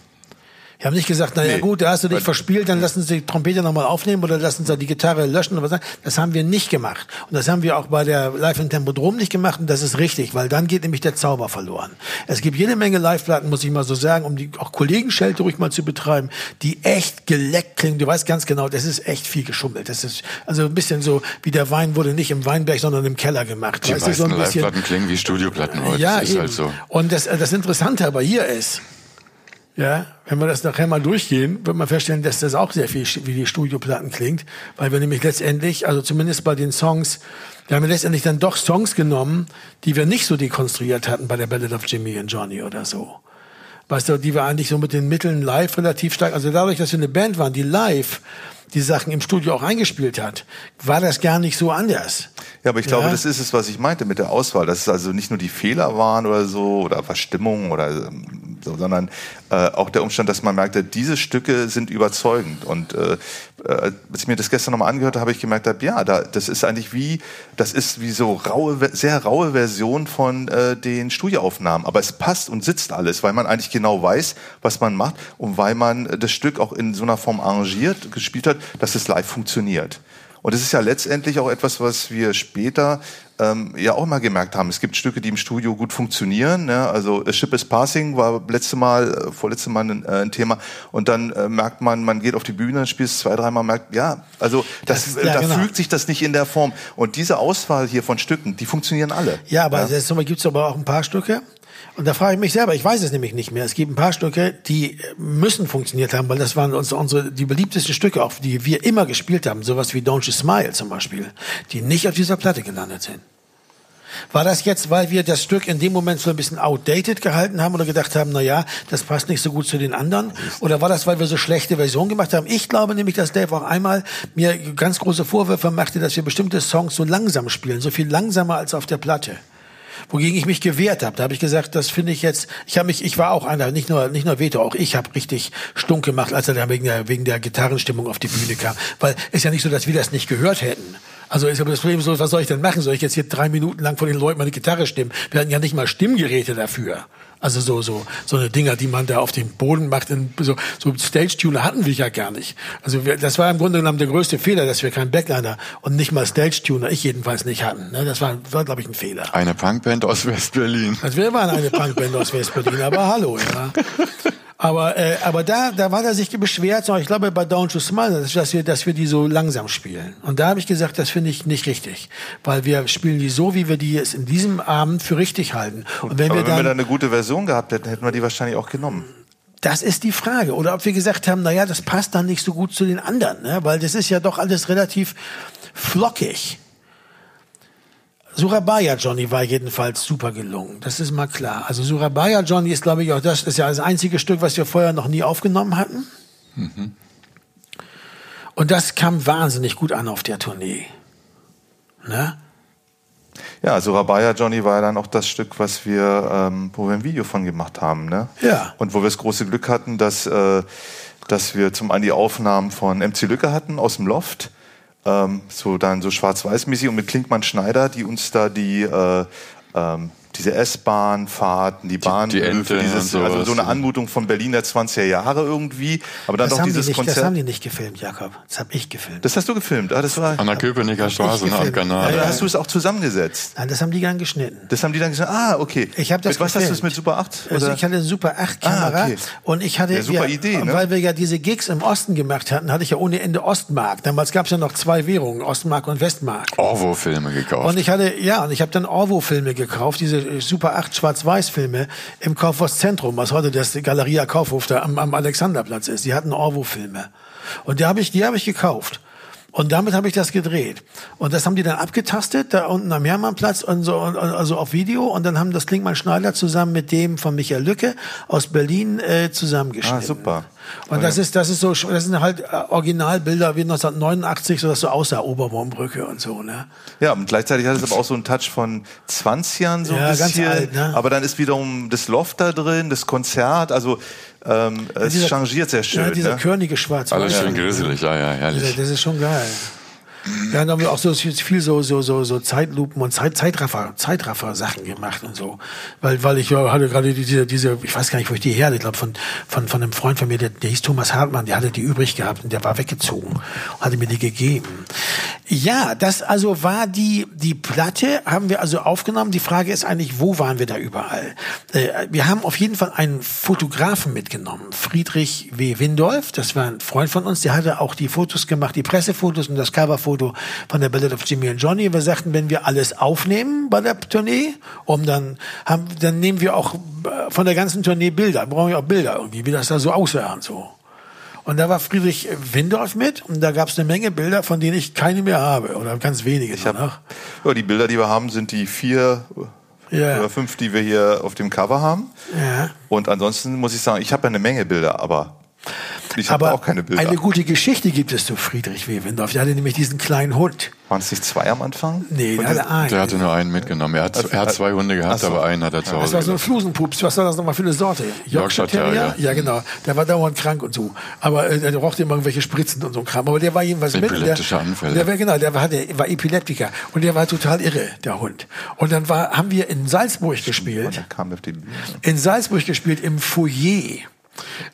Wir haben nicht gesagt, naja Nee. gut, da hast du dich verspielt, dann lassen Sie die Trompete nochmal aufnehmen oder lassen Sie die Gitarre löschen oder was. Das haben wir nicht gemacht. Und das haben wir auch bei der Live in Tempodrom nicht gemacht und das ist richtig, weil dann geht nämlich der Zauber verloren. Es gibt jede Menge Live-Platten, muss ich mal so sagen, um die auch Kollegenschelte ruhig mal zu betreiben, die echt geleckt klingen. Du weißt ganz genau, das ist echt viel geschummelt. Das ist also ein bisschen so, wie der Wein wurde nicht im Weinberg, sondern im Keller gemacht. Die Weißt so meisten bisschen- Live-Platten klingen wie Studioplatten heute. ja, das ist eben. halt so. Und das, das Interessante aber hier ist, ja, wenn wir das nachher mal durchgehen, wird man feststellen, dass das auch sehr viel wie die Studioplatten klingt, weil wir nämlich letztendlich, also zumindest bei den Songs, wir haben letztendlich dann doch Songs genommen, die wir nicht so dekonstruiert hatten bei der Ballad of Jimmy and Johnny oder so. Weißt du, die wir eigentlich so mit den Mitteln live relativ stark, also dadurch, dass wir eine Band waren, die live die Sachen im Studio auch eingespielt hat, war das gar nicht so anders. Ja, aber ich glaube, Ja. das ist es, was ich meinte mit der Auswahl. Dass es also nicht nur die Fehler waren oder so oder Verstimmung oder ähm, so, sondern äh, auch der Umstand, dass man merkte, diese Stücke sind überzeugend. Und äh, äh, als ich mir das gestern nochmal angehört habe, habe ich gemerkt, hab, ja, da, das ist eigentlich wie, das ist wie so raue, sehr raue Version von äh, den Studioaufnahmen. Aber es passt und sitzt alles, weil man eigentlich genau weiß, was man macht und weil man das Stück auch in so einer Form arrangiert, gespielt hat, dass es live funktioniert. Und es ist ja letztendlich auch etwas, was wir später ähm, ja auch mal gemerkt haben. Es gibt Stücke, die im Studio gut funktionieren. Ne? Also A Ship is Passing war letzte Mal, äh, vorletzte Mal ein, äh, ein Thema. Und dann äh, merkt man, man geht auf die Bühne, spielt es zwei, dreimal, merkt, ja, also das, Das- ja, da genau. fügt sich das nicht in der Form. Und diese Auswahl hier von Stücken, die funktionieren alle. Ja, aber ja. gibt es aber auch ein paar Stücke. Und da frage ich mich selber, ich weiß es nämlich nicht mehr. Es gibt ein paar Stücke, die müssen funktioniert haben, weil das waren unsere, unsere die beliebtesten Stücke, auch die wir immer gespielt haben, sowas wie Don't You Smile zum Beispiel, die nicht auf dieser Platte gelandet sind. War das jetzt, weil wir das Stück in dem Moment so ein bisschen outdated gehalten haben oder gedacht haben, na ja, das passt nicht so gut zu den anderen? Oder war das, weil wir so schlechte Versionen gemacht haben? Ich glaube nämlich, dass Dave auch einmal mir ganz große Vorwürfe machte, dass wir bestimmte Songs so langsam spielen, so viel langsamer als auf der Platte wogegen ich mich gewehrt habe. Da habe ich gesagt, das finde ich jetzt, ich habe mich, ich war auch einer, nicht nur nicht nur Veto, auch ich habe richtig stunk gemacht, als er da wegen der wegen der Gitarrenstimmung auf die Bühne kam, weil ist ja nicht so, dass wir das nicht gehört hätten. Also ist aber das Problem so, was soll ich denn machen? Soll ich jetzt hier drei Minuten lang vor den Leuten meine Gitarre stimmen? Wir hatten ja nicht mal Stimmgeräte dafür. Also so so so eine Dinger, die man da auf den Boden macht. In, so so Stage Tuner hatten wir ja gar nicht. Also wir, das war im Grunde genommen der größte Fehler, dass wir keinen Backliner und nicht mal Stage Tuner, ich jedenfalls nicht hatten. Ne? Das war, war glaube ich ein Fehler. Eine Punkband aus West-Berlin. Also wir waren eine Punkband aus West-Berlin, aber hallo, ja. (laughs) Aber, äh, aber da, da war er sich beschwert, so, ich glaube bei Don't You Smile, dass, wir, dass wir die so langsam spielen. Und da habe ich gesagt, das finde ich nicht richtig. Weil wir spielen die so, wie wir die es in diesem Abend für richtig halten. Und wenn Aber wir wenn wir dann, da eine gute Version gehabt hätten, hätten wir die wahrscheinlich auch genommen. das ist die Frage. Oder ob wir gesagt haben, na ja, das passt dann nicht so gut zu den anderen, ne? weil das ist ja doch alles relativ flockig. Surabaya Johnny war jedenfalls super gelungen. Das ist mal klar. Also Surabaya Johnny ist, glaube ich, auch das ist ja das einzige Stück, was wir vorher noch nie aufgenommen hatten. Und das kam wahnsinnig gut an auf der Tournee. Ne? Ja, also Rabaya Johnny war ja dann auch das Stück, was wir, ähm, wo wir ein Video von gemacht haben, ne? Ja. Und wo wir das große Glück hatten, dass, äh, dass wir zum einen die Aufnahmen von MC Lücke hatten aus dem Loft, ähm, so dann so schwarz-weiß-mäßig und mit Klinkmann Schneider, die uns da die äh, ähm, diese S-Bahn-Fahrten, die Bahnhöfe, Ente dieses, und sowas. also so eine Anmutung von Berlin der 20er Jahre irgendwie, aber dann Das, doch haben die dieses nicht, Konzert. das haben die nicht gefilmt, Jakob. Das habe ich gefilmt. das hast du gefilmt, ah, das war. An der Köpenicker Straße, ne, am. Kanal. Da hast du es auch zusammengesetzt. Nein, das haben die gern geschnitten. Das haben die dann gesagt, ah, okay. Ich habe das Mit was hast du es mit Super 8? Also oder? ich hatte eine Super 8 Kamera Ah, okay. und ich hatte Ja, super wir, Idee, ne? weil wir ja diese Gigs im Osten gemacht hatten, hatte ich ja ohne Ende Ostmark. Damals gab es ja noch zwei Währungen, Ostmark und Westmark. Orwo-Filme gekauft. Und ich hatte ja, und ich habe dann Orwo Filme gekauft, diese äh, Super 8 Schwarz-Weiß-Filme im Kaufhauszentrum, was heute das Galeria Kaufhof da am, am Alexanderplatz ist. Die hatten Orwo-Filme. Und die habe ich, die habe ich gekauft. Und damit habe ich das gedreht. Und das haben die dann abgetastet, da unten am Hermannplatz und so, und- also auf Video. Und dann haben das Klingmann Schneider zusammen mit dem von Michael Lücke aus Berlin äh, zusammengeschnitten. Ah, super. Und das ist, das ist so, das sind halt äh, Originalbilder wie 1989, so dass so aussah Oberwurmbrücke und so, ne? Ja, und gleichzeitig hat es aber auch so einen Touch von 20ern so Ja, ein ganz bisschen. alt, ne? Aber dann ist wiederum das Loft da drin, das Konzert, also ähm, es Dieser- changiert sehr schön. Ja, dieser ne? körnige Schwarz. Alles Ja. schön gruselig, ja, ja, herrlich. das ist schon geil. Ja, dann haben wir auch so viel so so so so Zeitlupen und Zeit, Zeitraffer Zeitraffer Sachen gemacht und so, weil weil ich ja, hatte gerade diese diese ich weiß gar nicht wo ich die her hatte, ich glaube von von von einem Freund von mir der, der hieß Thomas Hartmann, der hatte die übrig gehabt und der war weggezogen und hatte mir die gegeben. Ja, das also war die die Platte haben wir also aufgenommen. Die Frage ist eigentlich, wo waren wir da überall? Äh, wir haben auf jeden Fall einen Fotografen mitgenommen, Friedrich W. Windolf. Das war ein Freund von uns, der hatte auch die Fotos gemacht, die Pressefotos und das Coverfoto von der Ballad of Jimmy and Johnny. Wir sagten, wenn wir alles aufnehmen bei der Tournee, um dann haben, dann nehmen wir auch äh, von der ganzen Tournee Bilder. Brauchen wir auch Bilder irgendwie, wie das da so aussah und so. Und da war Friedrich Windorf mit und da gab es eine Menge Bilder, von denen ich keine mehr habe oder ganz wenige. Ich hab, noch. ja, die Bilder, die wir haben, sind die vier Ja. oder fünf, die wir hier auf dem Cover haben. Ja. Und ansonsten muss ich sagen, ich habe ja eine Menge Bilder, aber ich habe auch keine Bilder. eine gute Geschichte gibt es zu Friedrich W. Windorf. Der hatte nämlich diesen kleinen Hund. Waren es nicht zwei am Anfang? Nee, der hatte einen. Der hatte nur einen mitgenommen. Er hat, er hat zwei Hunde gehabt, so. aber einen hat er zu Das Hause. war so ein. Flusenpups. Was war das nochmal für eine Sorte? Yorkshire Terrier. Ja, genau. Der war dauernd krank und so. Aber äh, der brauchte immer irgendwelche Spritzen und so ein Kram. Aber der war jedenfalls mit. Epileptische Anfälle. Der war, genau, der war, der war Epileptiker. Und der war total irre, der Hund. Und dann war, haben wir in Salzburg gespielt. Der kam auf die Bühne. in Salzburg gespielt im Foyer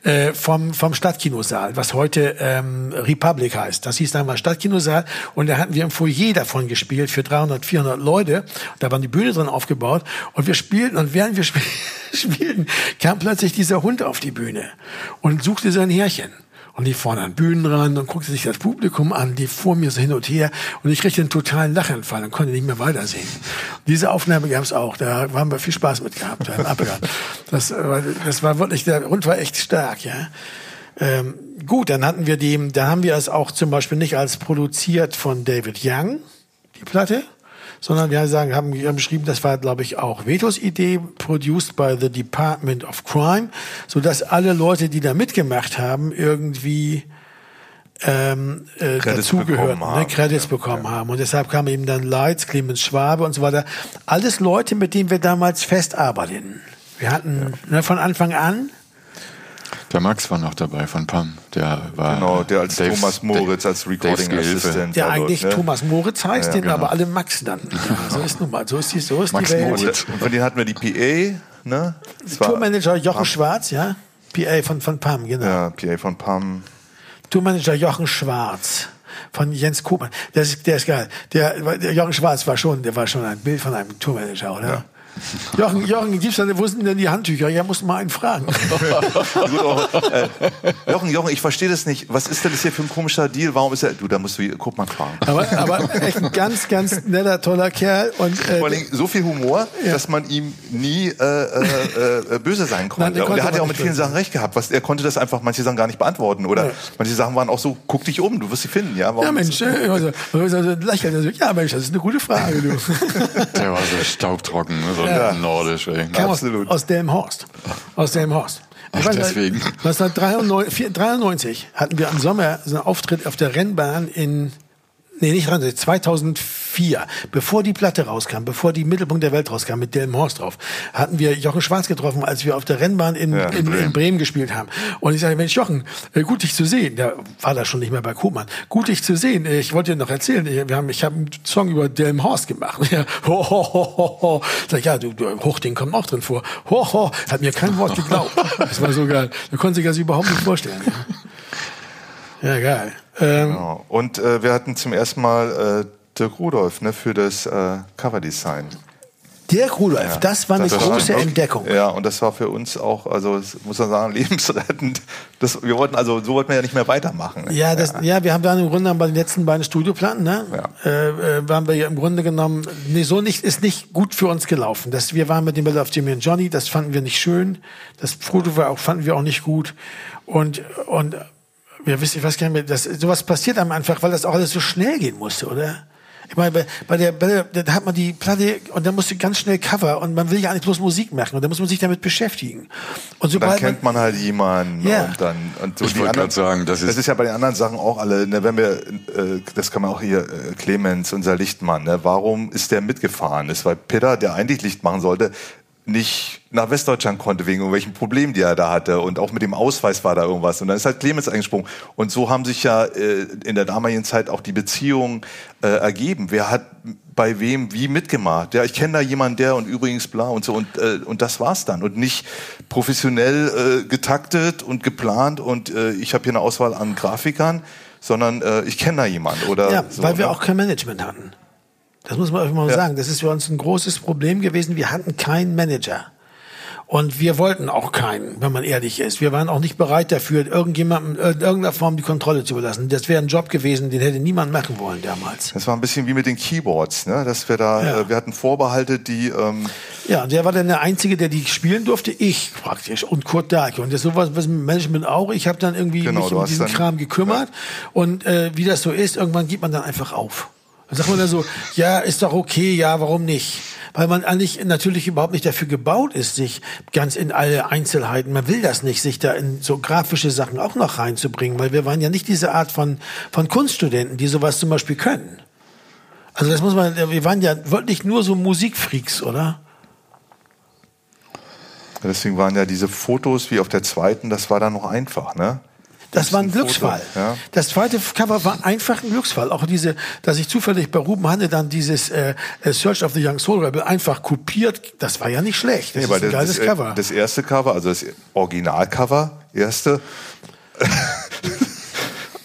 äh, vom, vom Stadtkinosaal, was heute ähm, Republic heißt. Das hieß damals Stadtkinosaal und da hatten wir im Foyer davon gespielt für 300, 400 Leute. Da war die Bühne drin aufgebaut und wir spielten und während wir (laughs) spiel spielten, kam plötzlich dieser Hund auf die Bühne und suchte sein Härchen. Und die vorne an Bühnenrand und guckte sich das Publikum an, die vor mir so hin und her. Und ich kriegte einen totalen Lachanfall und konnte nicht mehr weitersehen. Diese Aufnahme gab es auch. Da haben wir viel Spaß mit gehabt, da im Abgang. Das, war- das war wirklich, der Hund war echt stark, ja. Ähm, gut, dann hatten wir die, da haben wir es auch zum Beispiel nicht als produziert von David Young, die Platte, sondern wir sagen, haben, haben geschrieben, das war, glaube ich, auch Vetos Idee, produced by the Department of Crime, so dass alle Leute, die da mitgemacht haben, irgendwie ähm, äh, bekommen ne, haben. Credits bekommen haben. Und deshalb kamen eben dann Lights, Clemens Schwabe und so weiter. Alles Leute, mit denen wir damals fest arbeiteten. Wir hatten ne, von Anfang an Der Max war noch dabei von Pam. Der war Genau, der als Daves- Thomas Moritz als Recording Gehilfe. Assistant. der war dort, eigentlich ne? Thomas Moritz heißt, Ja, den genau. aber alle Max nannten. (laughs) Ja, so ist nun mal, so ist die, so ist Max die Welt. Moritz. Und von denen hatten wir die PA, ne? Das Tourmanager Jochen Schwarz, ja. PA von, von Pam, genau. Ja, PA von Pam. Tourmanager Jochen Schwarz von Jens Koopmann. Der ist, der ist geil. Der, der Jochen Schwarz war schon, der war schon ein Bild von einem Tourmanager, oder? Jochen, Jochen, gibt's da, wo sind denn die Handtücher? Ja, muss mal einen fragen. (laughs) Gut, auch, äh, Jochen, Jochen, ich verstehe das nicht. Was ist denn das hier für ein komischer Deal? Warum ist er. Du, da musst du guck mal fragen. Aber, aber echt ein ganz, ganz netter, toller Kerl. Und, äh, Vor allem so viel Humor, dass man ihm nie äh, äh, äh, böse sein konnte. Nein, den und konnte er hat ja auch mit vielen Sachen recht gehabt. Was, er konnte das einfach manche Sachen gar nicht beantworten. Oder Ja. manche Sachen waren auch so, guck dich um, du wirst sie finden. Ja, Warum ja, Mensch, äh, also, also, lächelt so, ja, Mensch, das ist eine gute Frage, du. Der war so staubtrocken, so Ja. nordisch. Ey. Kam Absolut. aus Delmhorst. Aus Delmhorst. Ach, Ich weiß, deswegen. 1993 hatten wir im Sommer so einen Auftritt auf der Rennbahn in, nee, nicht 93, 2004, bevor die Platte rauskam, bevor die Mittelpunkt der Welt rauskam mit Delmhorst drauf, hatten wir Jochen Schwarz getroffen, als wir auf der Rennbahn in, Ja, in, in, Bremen. gespielt haben. Und ich sage, Mensch, Jochen, äh, gut dich zu sehen. Der war da schon nicht mehr bei Koopmann. Gut dich zu sehen. Äh, Ich wollte dir noch erzählen, ich- wir haben, ich habe einen Song über Delmhorst gemacht. (laughs) Ja, ho, ho, ho, ho, ho. Sag ja, du, du, Hochding kommt auch drin vor. Ho, ho, hat mir kein Wort geglaubt. (laughs) Das war so geil. Du konntest sich das überhaupt nicht vorstellen. Ja, ja geil. Ähm, Genau. Und äh, wir hatten zum ersten Mal äh, Dirk Rudolph ne, für das äh, Coverdesign. Dirk Rudolph, das war eine Das war große schon- Entdeckung. Ja, und das war für uns auch, also muss man sagen, (laughs) lebensrettend. Das, wir wollten also, so wollten wir ja nicht mehr weitermachen. Ja, das, ja. wir haben dann im Grunde bei den letzten beiden Studioplatten, ne, Ja. äh, äh, waren wir ja im Grunde genommen, nee, so nicht, ist nicht gut für uns gelaufen. Das, wir waren mit dem Battle of Jimmy und Johnny, das fanden wir nicht schön. Das Foto war auch, fanden wir auch nicht gut. Und, und, wir wissen, ich weiß gar nicht mehr, das, sowas passiert einem einfach, weil das auch alles so schnell gehen musste, oder? Ich meine, bei, bei der, bei der, da hat man die Platte und dann musst du ganz schnell Cover und man will ja eigentlich bloß Musik machen und dann muss man sich damit beschäftigen. Und Dann sobald kennt man halt jemanden Ja. und dann und so Ich die wollte anderen- sagen, das ist- das ist ja bei den anderen Sachen auch alle. Ne, wenn wir, äh, das kann man auch hier äh, Clemens, unser Lichtmann. Ne, warum ist der mitgefahren? Ist weil Peter, der eigentlich Licht machen sollte, nicht nach Westdeutschland konnte wegen irgendwelchen Problemen, die er da hatte und auch mit dem Ausweis war da irgendwas und dann ist halt Clemens eingesprungen und so haben sich ja äh, in der damaligen Zeit auch die Beziehungen äh, ergeben. Wer hat bei wem wie mitgemacht? Ja, ich kenne da jemanden, der und übrigens bla und so und äh, und das war's dann und nicht professionell äh, getaktet und geplant und äh, ich habe hier eine Auswahl an Grafikern, sondern äh, ich kenne da jemanden oder Ja, so, weil wir ne? auch kein Management hatten. Das muss man einfach mal Ja. sagen. Das ist für uns ein großes Problem gewesen. Wir hatten keinen Manager. Und wir wollten auch keinen, wenn man ehrlich ist. Wir waren auch nicht bereit dafür, irgendjemandem in irgendeiner Form die Kontrolle zu überlassen. Das wäre ein Job gewesen, den hätte niemand machen wollen damals. Das war ein bisschen wie mit den Keyboards, ne? Dass wir da, Ja. äh, wir hatten Vorbehalte, die ähm, Ja, der war dann der Einzige, der die spielen durfte. Ich praktisch und Kurt Dahlke. Und das sowas was mit Management auch. Ich habe dann irgendwie Genau, mich um diesen dann- Kram gekümmert. Und äh, wie das so ist, irgendwann gibt man dann einfach auf. Dann sagt man dann so, ja, ist doch okay, ja, warum nicht? Weil man eigentlich natürlich überhaupt nicht dafür gebaut ist, sich ganz in alle Einzelheiten, man will das nicht, sich da in so grafische Sachen auch noch reinzubringen, weil wir waren ja nicht diese Art von, von Kunststudenten, die sowas zum Beispiel können. Also das muss man, wir waren ja wirklich nur so Musikfreaks, oder? Deswegen waren ja diese Fotos wie auf der zweiten, das war dann noch einfach, ne? Das war ein Glücksfall. Foto, ja. Das zweite Cover war einfach ein Glücksfall. Auch diese, dass ich zufällig bei Ruben Hanne dann dieses äh, äh, Search of the Young Soul Rebel einfach kopiert, das war ja nicht schlecht. Das Nee, ist ein geiles das, Cover. das erste Cover, also das Originalcover, erste. (laughs)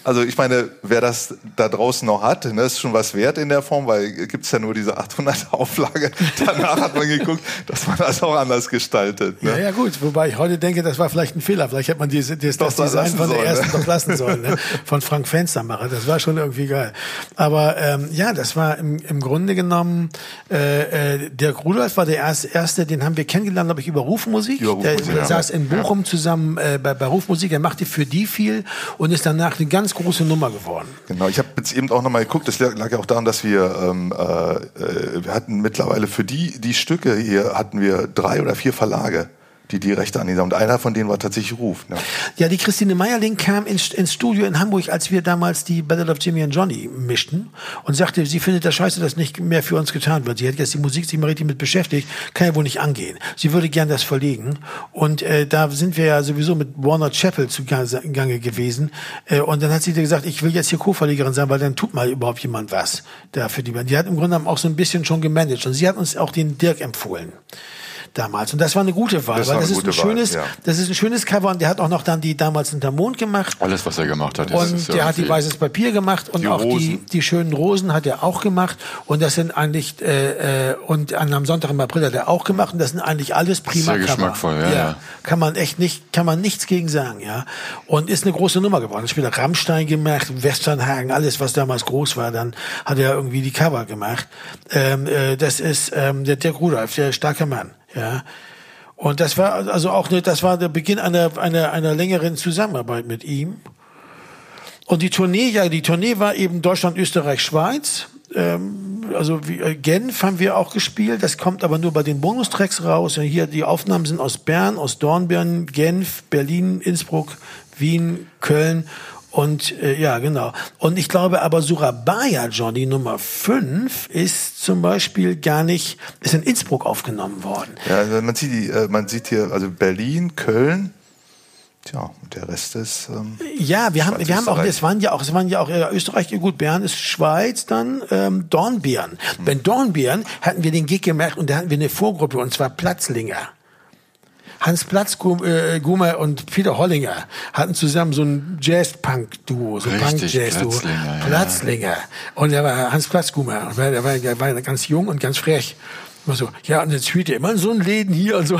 Also ich meine, wer das da draußen noch hat, ne, ist schon was wert in der Form, weil gibt's ja nur diese 800 Auflage. (laughs) Danach hat man geguckt, dass man das auch anders gestaltet. Ne? ja, ja, gut. Wobei ich heute denke, das war vielleicht ein Fehler. Vielleicht hätte man diese, das, das da Design von der sollen, ersten ne? doch lassen sollen, ne? (laughs) von Frank Fenstermacher. Das war schon irgendwie geil. Aber ähm, ja, das war im, im Grunde genommen, äh, äh, Dirk Rudolph war der erste, erste, den haben wir kennengelernt, glaube ich, über Rufmusik. Über der, Rufmusik, der ja. saß in Bochum zusammen äh, bei, bei Rufmusik. Er machte für die viel und ist danach eine ganz große Nummer geworden. Genau, ich habe jetzt eben auch nochmal geguckt, das lag ja auch daran, dass wir, ähm, äh, äh, wir hatten mittlerweile für die, die Stücke hier, hatten wir drei oder vier Verlage, die die Rechte an Und einer von denen war tatsächlich Ruf. Ne? Ja, die Christine Meierling kam ins, ins Studio in Hamburg, als wir damals die Battle of Jimmy and Johnny mischten und sagte, sie findet das scheiße, dass nicht mehr für uns getan wird. Sie hätte jetzt die Musik sich mal richtig mit beschäftigt, kann ja wohl nicht angehen. Sie würde gern das verlegen. Und äh, da sind wir ja sowieso mit Warner Chappell zugange gewesen. Äh, und dann hat sie gesagt, ich will jetzt hier Co-Verlegerin sein, weil dann tut mal überhaupt jemand was da für die. Die hat im Grunde genommen auch so ein bisschen schon gemanagt. Und sie hat uns auch den Dirk empfohlen damals. Und das war eine gute Wahl, Das weil das ist ein gute Wahl, schönes, ja. das ist ein schönes Cover und der hat auch noch dann die damals hinter Mond gemacht. Alles, was er gemacht hat. Und ist der hat die weißes Papier gemacht und Die auch die, die schönen Rosen hat er auch gemacht. Und das sind eigentlich, äh, äh, und an am Sonntag im April hat er auch gemacht. Und das sind eigentlich alles prima Sehr Cover. geschmackvoll, ja, ja. Kann man echt nicht, kann man nichts gegen sagen, ja. Und ist eine große Nummer geworden. Später Rammstein gemacht, Westernhagen, alles, was damals groß war, dann hat er irgendwie die Cover gemacht. Ähm, äh, das ist ähm, der Dirk Rudolph, der starke Mann, ja. Und das war also auch eine, das war der Beginn einer, einer, einer längeren Zusammenarbeit mit ihm. Und die Tournee, ja, die Tournee war eben Deutschland, Österreich, Schweiz. Ähm, also wie, äh, Genf haben wir auch gespielt. Das kommt aber nur bei den Bonustracks raus. Und hier die Aufnahmen sind aus Bern, aus Dornbirn, Genf, Berlin, Innsbruck, Wien, Köln. Und äh, ja, genau. Und ich glaube aber Surabaya, Johnny Nummer 5, ist zum Beispiel gar nicht, ist in Innsbruck aufgenommen worden. Ja, also man sieht die, äh, man sieht hier, also Berlin, Köln, tja, und der Rest ist. Ähm, Ja, wir haben, wir haben auch, es waren ja auch, es waren ja auch äh, Österreich, gut, Bern ist Schweiz, dann ähm, Dornbirn. Hm. Bei Dornbirn hatten wir den Gig gemacht und da hatten wir eine Vorgruppe und zwar Platzlinger. Hans Platz, äh, und Peter Hollinger hatten zusammen so ein Jazz-Punk-Duo, so Punk-Jazz-Duo. Platzlinger, ja. Platzlinger. Und der war Hans Platz Gummer. Und Der war, der war ganz jung und ganz frech. Immer so, ja, und jetzt spielt ihr immer in so einen Läden hier und so.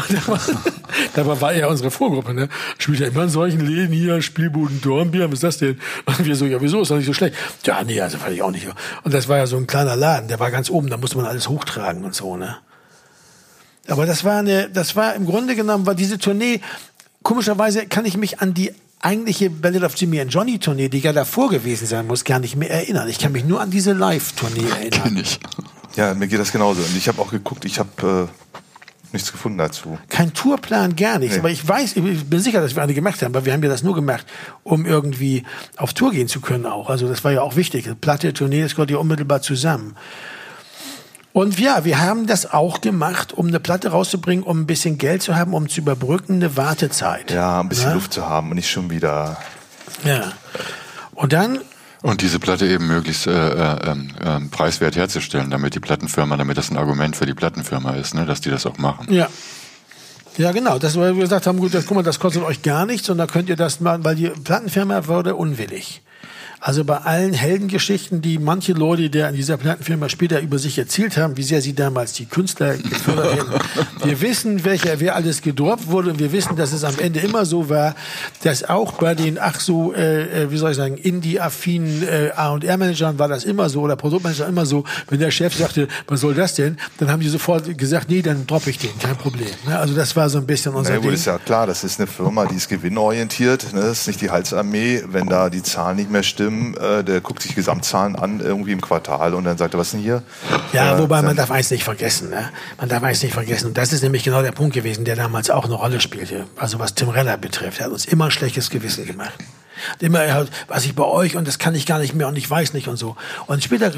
(laughs) Dabei war ja unsere Vorgruppe, ne? Spielt ja immer in solchen Läden hier, Spielbuden, Dornbier, was ist das denn? Und wir so, ja, wieso, ist doch nicht so schlecht. Ja, nee, also fand ich auch nicht. Und das war ja so ein kleiner Laden, der war ganz oben, da musste man alles hochtragen und so, ne? Aber das war eine, das war im Grunde genommen, war diese Tournee, komischerweise kann ich mich an die eigentliche Ballad of Jimmy and Johnny Tournee, die ja davor gewesen sein muss, gar nicht mehr erinnern. Ich kann mich nur an diese Live-Tournee erinnern. Kenn ich. Ja, mir geht das genauso. Und ich habe auch geguckt, ich habe äh, nichts gefunden dazu. Kein Tourplan, gar nichts. Nee. Aber ich weiß, ich bin sicher, dass wir eine gemacht haben, aber wir haben ja das nur gemacht, um irgendwie auf Tour gehen zu können auch. Also das war ja auch wichtig. Platte, Tournee, das gehört ja unmittelbar zusammen. Und ja, wir haben das auch gemacht, um eine Platte rauszubringen, um ein bisschen Geld zu haben, um zu überbrücken eine Wartezeit. Ja, ein bisschen Ne? Luft zu haben und nicht schon wieder. Ja. Und dann Und diese Platte eben möglichst äh, äh, ähm, preiswert herzustellen, damit die Plattenfirma, damit das ein Argument für die Plattenfirma ist, ne, dass die das auch machen. Ja. Ja, genau. Das, weil wir gesagt haben, gut, das, guck mal, das kostet euch gar nichts und da könnt ihr das machen, weil die Plattenfirma wurde unwillig. Also bei allen Heldengeschichten, die manche Leute, die in dieser Plattenfirma später über sich erzählt haben, wie sehr sie damals die Künstler gefördert hätten. Wir wissen, welcher, wer alles gedroppt wurde und wir wissen, dass es am Ende immer so war, dass auch bei den, ach so, äh, äh, wie soll ich sagen, Indie-affinen äh, A&R-Managern war das immer so oder Produktmanager immer so, wenn der Chef sagte, was soll das denn, dann haben die sofort gesagt, nee, dann droppe ich den, kein Problem. Ne? Also das war so ein bisschen unser Na gut, Ding. ist ja klar, das ist eine Firma, die ist gewinnorientiert. Ne? Das ist nicht die Halsarmee. Wenn da die Zahlen nicht mehr stimmen, äh, der guckt sich Gesamtzahlen an, irgendwie im Quartal und dann sagt er, was ist denn hier? Ja, Äh, wobei man darf eins nicht vergessen. Ne? Man darf eins nicht vergessen. Und das ist nämlich genau der Punkt gewesen, der damals auch eine Rolle spielte. Also was Tim Reller betrifft. Er hat uns immer ein schlechtes Gewissen gemacht. Und Immer, er was ich bei euch und das kann ich gar nicht mehr und ich weiß nicht und so. Und später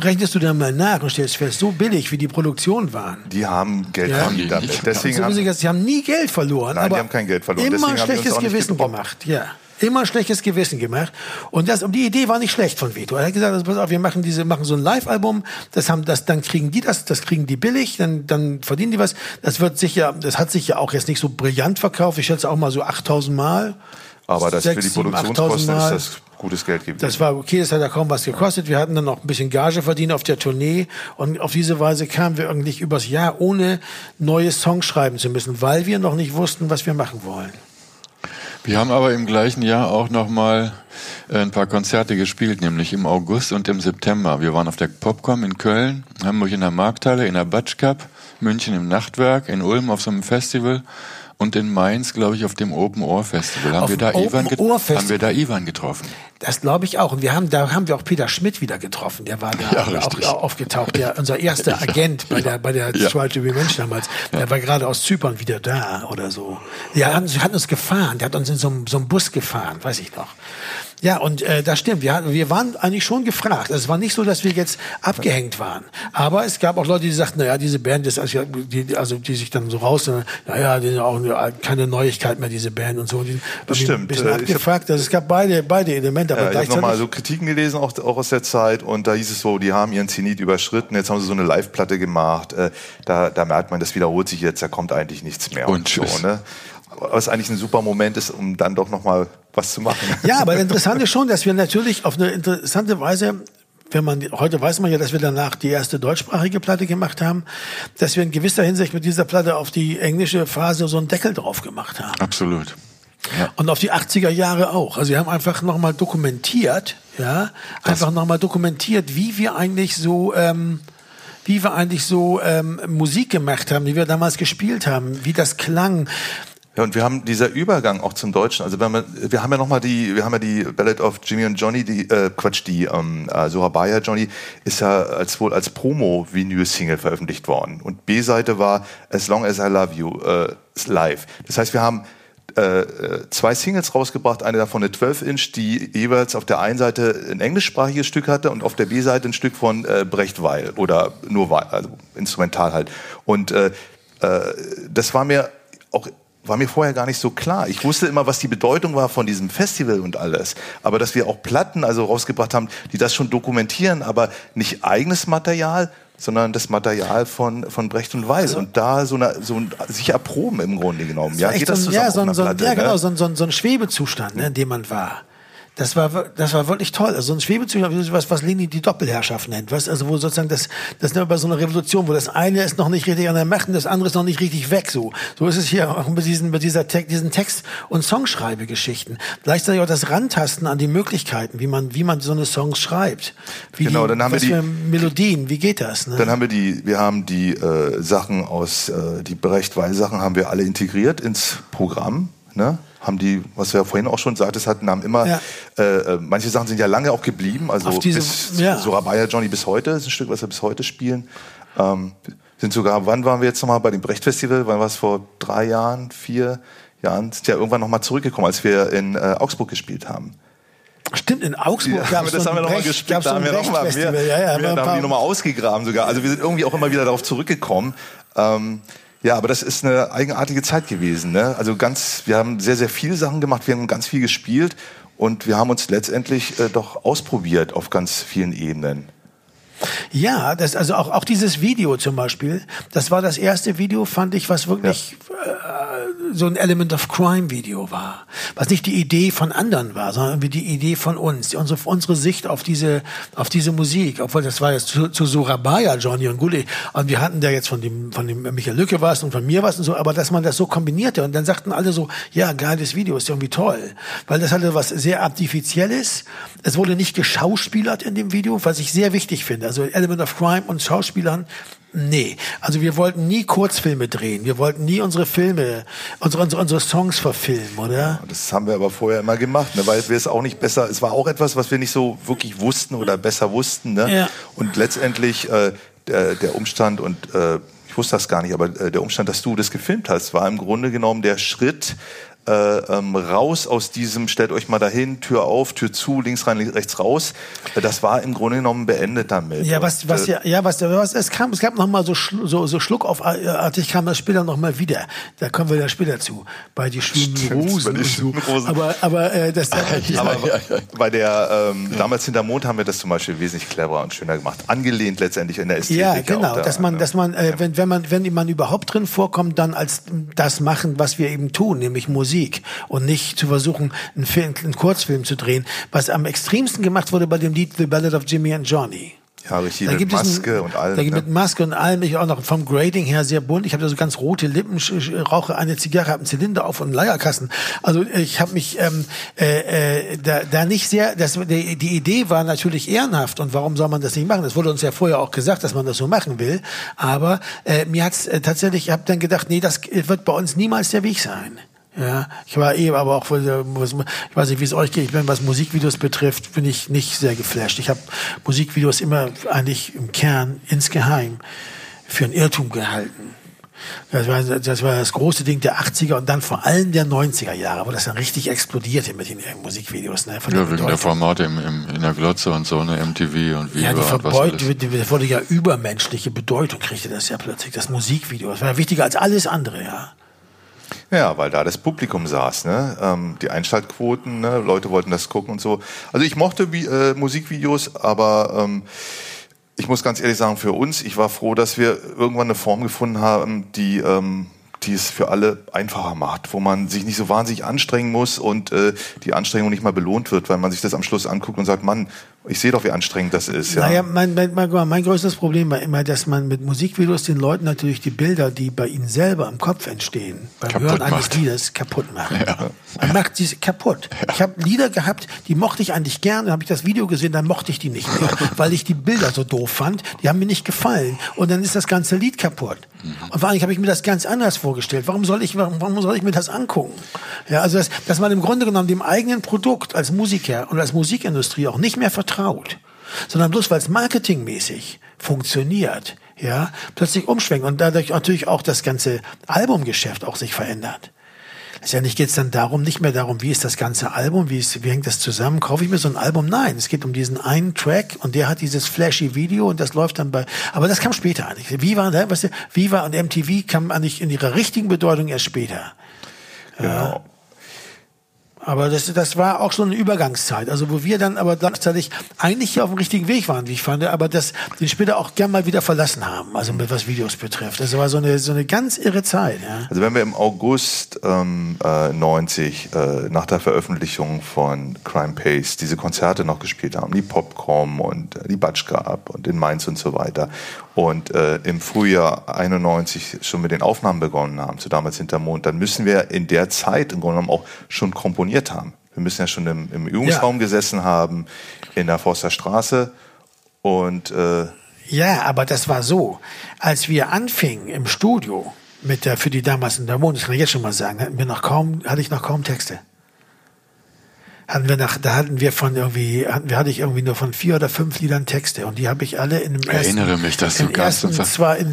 rechnest du dann mal nach und stellst fest, so billig wie die Produktionen waren. Die haben Geld Ja. haben die damit. Deswegen so haben, Sie, haben nie Geld verloren. Nein, die haben kein Geld verloren. Immer Deswegen schlechtes Gewissen gemacht. Ja. Immer ein schlechtes Gewissen gemacht. Und das, und die Idee war nicht schlecht von Vito. Er hat gesagt, also pass auf, wir machen diese, machen so ein Live-Album. Das haben, das, dann kriegen die das, das kriegen die billig, dann, dann verdienen die was. Das wird sicher, das hat sich ja auch jetzt nicht so brillant verkauft. Ich schätze auch mal so 8000 Mal. aber das für Sechs, die Produktionskosten 8000 Mal. ist das gutes Geld gewesen. Das war okay, das hat ja kaum was gekostet. Wir hatten dann noch ein bisschen Gage verdient auf der Tournee und auf diese Weise kamen wir eigentlich übers Jahr, ohne neue Songs schreiben zu müssen, weil wir noch nicht wussten, was wir machen wollen. Wir haben aber im gleichen Jahr auch noch mal äh, ein paar Konzerte gespielt, nämlich im August und im September. Wir waren auf der Popcom in Köln, Hamburg in der Markthalle, in der Batsch Cup, München im Nachtwerk, in Ulm auf so einem Festival und in Mainz, glaube ich, auf dem Open Ohr Festival. Haben Auf wir da Ivan haben wir da Ivan getroffen? Das glaube ich auch. Und wir haben, da haben wir auch Peter Schmidt wieder getroffen. Der war da Ja, auch, auch aufgetaucht. Der, unser erster (laughs) Agent bei der, bei der Ja. Try to be Mensch damals. Der war gerade aus Zypern wieder da oder so. Der hat, uns- hat uns gefahren. Der hat uns in so so einem Bus gefahren, weiß ich noch. Ja, und äh, das stimmt. Wir, hatten, wir waren eigentlich schon gefragt. Also es war nicht so, dass wir jetzt abgehängt waren. Aber es gab auch Leute, die sagten, naja, diese Band ist, also, die, also die sich dann so raus, naja, die sind auch keine Neuigkeit mehr, diese Band und so. Die, Das stimmt. Ein bisschen Äh, ich hab- abgefragt. Also es gab beide, beide Elemente. Aber Ja, ich habe gleichzeitig nochmal so Kritiken gelesen, auch, auch aus der Zeit, und da hieß es so, die haben ihren Zenit überschritten, jetzt haben sie so eine Live-Platte gemacht, äh, da, da merkt man, das wiederholt sich jetzt, da kommt eigentlich nichts mehr. Und so, tschüss. ne? Was eigentlich ein super Moment ist, um dann doch nochmal was zu machen. Ja, aber das Interessante ist schon, dass wir natürlich auf eine interessante Weise, wenn man, heute weiß man ja, dass wir danach die erste deutschsprachige Platte gemacht haben, dass wir in gewisser Hinsicht mit dieser Platte auf die englische Phase so einen Deckel drauf gemacht haben. Absolut. Und auf die 80er Jahre auch. Also wir haben einfach nochmal dokumentiert, ja, einfach nochmal dokumentiert, wie wir eigentlich so, ähm, wie wir eigentlich so ähm, Musik gemacht haben, wie wir damals gespielt haben, wie das klang. Ja, und wir haben dieser Übergang auch zum Deutschen. Also wenn man, wir haben ja noch mal die, wir haben ja die Ballad of Jimmy und Johnny, die äh, Quatsch, die ähm, äh, Sohabaya Johnny ist ja als wohl als Promo-Vinyl-Single veröffentlicht worden. Und B-Seite war As Long as I Love You äh, live. Das heißt, wir haben äh, äh, zwei Singles rausgebracht, eine davon eine 12-Inch, die jeweils auf der einen Seite ein englischsprachiges Stück hatte und auf der B-Seite ein Stück von äh, Brecht Weil oder nur Weil, also instrumental halt. Und äh, äh, das war mir auch war mir vorher gar nicht so klar. Ich wusste immer, was die Bedeutung war von diesem Festival und alles. Aber dass wir auch Platten also rausgebracht haben, die das schon dokumentieren, aber nicht eigenes Material, sondern das Material von, von Brecht und Weiß. und da so, eine, so ein, sich erproben im Grunde genommen. Ja, geht das so ein, zusammen ja, so ein, so ein, Platte, ja, genau, ne? so ein, so ein, so ein Schwebezustand, ne, in dem man war. Das war, das war wirklich toll. Also ein Schwebezug, was, was Leni die Doppelherrschaft nennt. Was, also wo sozusagen das, das nennt man bei so einer Revolution, wo das eine ist noch nicht richtig an der Macht und das andere ist noch nicht richtig weg. So, so ist es hier auch bei diesen, bei dieser Te diesen Text- und Songschreibegeschichten. Gleichzeitig auch das Rantasten an die Möglichkeiten, wie man, wie man so eine Songs schreibt. Wie Genau, die, dann haben wir die- Melodien, wie geht das? Ne? Dann haben wir die, wir haben die äh, Sachen aus, äh, die Brecht-Weil-Sachen haben wir alle integriert ins Programm. Ne? Haben die, was wir vorhin auch schon sagtest hatten, haben immer, Ja. äh, äh, manche Sachen sind ja lange auch geblieben, also diese- bis ja. Surabaya Johnny bis heute, ist ein Stück, was wir bis heute spielen. Ähm, sind sogar, wann waren wir jetzt nochmal bei dem Brecht-Festival? Wann war es vor drei Jahren, vier Jahren? Sind ja irgendwann nochmal zurückgekommen, als wir in äh, Augsburg gespielt haben. Stimmt, in Augsburg Ja, das haben wir nochmal Brecht- gespielt, da haben wir nochmal, wir, Brecht-Festival. Ja, ja, wir, haben die nochmal ausgegraben sogar. Also wir sind irgendwie auch immer wieder darauf zurückgekommen. Ähm, ja, aber das ist eine eigenartige Zeit gewesen. Ne? Also ganz, wir haben sehr, sehr viele Sachen gemacht, wir haben ganz viel gespielt und wir haben uns letztendlich äh, doch ausprobiert auf ganz vielen Ebenen. Ja, das, also auch, auch dieses Video zum Beispiel, das war das erste Video, fand ich, was wirklich äh, so ein Element of Crime Video war. Was nicht die Idee von anderen war, sondern irgendwie die Idee von uns, unsere, unsere Sicht auf diese, auf diese Musik. Obwohl das war jetzt zu, zu Surabaya, Johnny und Gulli. Und wir hatten da jetzt von dem, von dem Michael Lücke was und von mir was und so, aber dass man das so kombinierte und dann sagten alle so, ja, geiles Video, ist irgendwie toll. Weil das hatte was sehr Artifizielles. Es wurde nicht geschauspielert in dem Video, was ich sehr wichtig finde. Also Element of Crime und Schauspielern, nee. Also wir wollten nie Kurzfilme drehen. Wir wollten nie unsere Filme, unsere, unsere, unsere Songs verfilmen, oder? Das haben wir aber vorher immer gemacht, ne? weil wir es auch nicht besser, es war auch etwas, was wir nicht so wirklich wussten oder besser wussten. Ne? Ja. Und letztendlich äh, der, der Umstand und äh, ich wusste das gar nicht, aber äh, der Umstand, dass du das gefilmt hast, war im Grunde genommen der Schritt ähm, raus aus diesem, stellt euch mal dahin, Tür auf, Tür zu, links rein, rechts raus. Äh, Das war im Grunde genommen beendet damit. Ja, was, was äh, ja, ja, was, was, es kam, es gab noch mal so, so, so schluckaufartig kam das später noch mal wieder. Da kommen wir ja später zu. Bei die schönen Stimmt, Rosen bei die und so. schönen Rosen. Aber, aber, äh, das, (laughs) (laughs) Aber bei der ähm, damals hinter Mond haben wir das zum Beispiel wesentlich cleverer und schöner gemacht. Angelehnt letztendlich in der Ästhetik. Ja, genau, daran, dass man, ne? dass man, äh, wenn, wenn man, wenn man überhaupt drin vorkommt, dann als das machen, was wir eben tun, nämlich Musik und nicht zu versuchen, einen, Film, einen Kurzfilm zu drehen, was am extremsten gemacht wurde bei dem Lied The Ballad of Jimmy and Johnny. Ja, richtig, Da mit gibt es Maske ein, und allem. Da gibt ne? mit Maske und allem, ich auch noch vom Grading her sehr bunt. Ich habe da so ganz rote Lippen, rauche eine Zigarre, habe einen Zylinder auf und einen Leierkasten. Also ich habe mich ähm, äh, äh, da, da nicht sehr, das, die, die Idee war natürlich ehrenhaft und warum soll man das nicht machen? Das wurde uns ja vorher auch gesagt, dass man das so machen will. Aber äh, mir hat's äh, tatsächlich, ich habe dann gedacht, nee, das wird bei uns niemals der Weg sein. Ja, ich war eben aber auch, ich weiß nicht, wie es euch geht, ich bin, was Musikvideos betrifft, bin ich nicht sehr geflasht. Ich habe Musikvideos immer eigentlich im Kern insgeheim für ein Irrtum gehalten. Das war, das war das große Ding der 80er und dann vor allem der 90er Jahre, wo das dann richtig explodierte mit den Musikvideos. Ne, Ja, wegen der. Formate im, im, in der Glotze und so, ne, MTV und Viva Ja, die Verbeut, wurde ja übermenschliche Bedeutung, kriegte das ja plötzlich, das Musikvideo. Das war ja wichtiger als alles andere, ja. Ja, weil da das Publikum saß, ne? Ähm, die Einschaltquoten, ne? Leute wollten das gucken und so. Also ich mochte wie, äh, Musikvideos, aber ähm, ich muss ganz ehrlich sagen, für uns, ich war froh, dass wir irgendwann eine Form gefunden haben, die ähm, die es für alle einfacher macht, wo man sich nicht so wahnsinnig anstrengen muss und äh, die Anstrengung nicht mal belohnt wird, weil man sich das am Schluss anguckt und sagt, Mann, ich sehe doch, wie anstrengend das ist. Ja. Naja, mein, mein, mein, mein größtes Problem war immer, dass man mit Musikvideos den Leuten natürlich die Bilder, die bei ihnen selber im Kopf entstehen, beim Kaputt Hören eines macht. Liedes kaputt machen. Man macht sie kaputt. Ich habe Lieder gehabt, die mochte ich eigentlich gern, dann habe ich das Video gesehen, dann mochte ich die nicht mehr, (laughs) weil ich die Bilder so doof fand, die haben mir nicht gefallen und dann ist das ganze Lied kaputt. Und vor allem habe ich mir das ganz anders vorgestellt. Warum soll ich, warum, warum soll ich mir das angucken? Ja, also dass, dass man im Grunde genommen dem eigenen Produkt als Musiker und als Musikindustrie auch nicht mehr vertraut, sondern bloß weil es marketingmäßig funktioniert, ja, plötzlich umschwenkt und dadurch natürlich auch das ganze Albumgeschäft auch sich verändert. Letztendlich geht es dann darum, nicht mehr darum, wie ist das ganze Album, wie, ist, wie hängt das zusammen, kaufe ich mir so ein Album? Nein, es geht um diesen einen Track und der hat dieses flashy Video und das läuft dann bei, aber das kam später eigentlich. Viva, ne, weißt du, Viva und MTV kam eigentlich in ihrer richtigen Bedeutung erst später. Genau. Aber das, das war auch schon eine Übergangszeit. Also wo wir dann aber gleichzeitig eigentlich hier auf dem richtigen Weg waren, wie ich fand, aber das den später auch gern mal wieder verlassen haben, also mit was Videos betrifft. Das war so eine, so eine ganz irre Zeit. Ja. Also wenn wir im August ähm, äh, 90 äh, nach der Veröffentlichung von Crime Pace diese Konzerte noch gespielt haben, die Popcom und äh, die Batschka Up und in Mainz und so weiter und äh, im Frühjahr 91 schon mit den Aufnahmen begonnen haben, zu damals Hintermond, dann müssen wir in der Zeit im Grunde genommen auch schon komponiert haben. Wir müssen ja schon im, im Übungsraum ja. gesessen haben, in der Forster Straße und äh, ja, aber das war so, als wir anfingen im Studio mit der für die damals Hintermond, das kann ich jetzt schon mal sagen, hatten wir noch kaum, hatte ich noch kaum Texte hatten wir nach, da hatten wir von irgendwie, hatten, hatte ich irgendwie nur von vier oder fünf Liedern Texte und die habe ich alle in dem ersten, Erinnere mich, dass du ersten,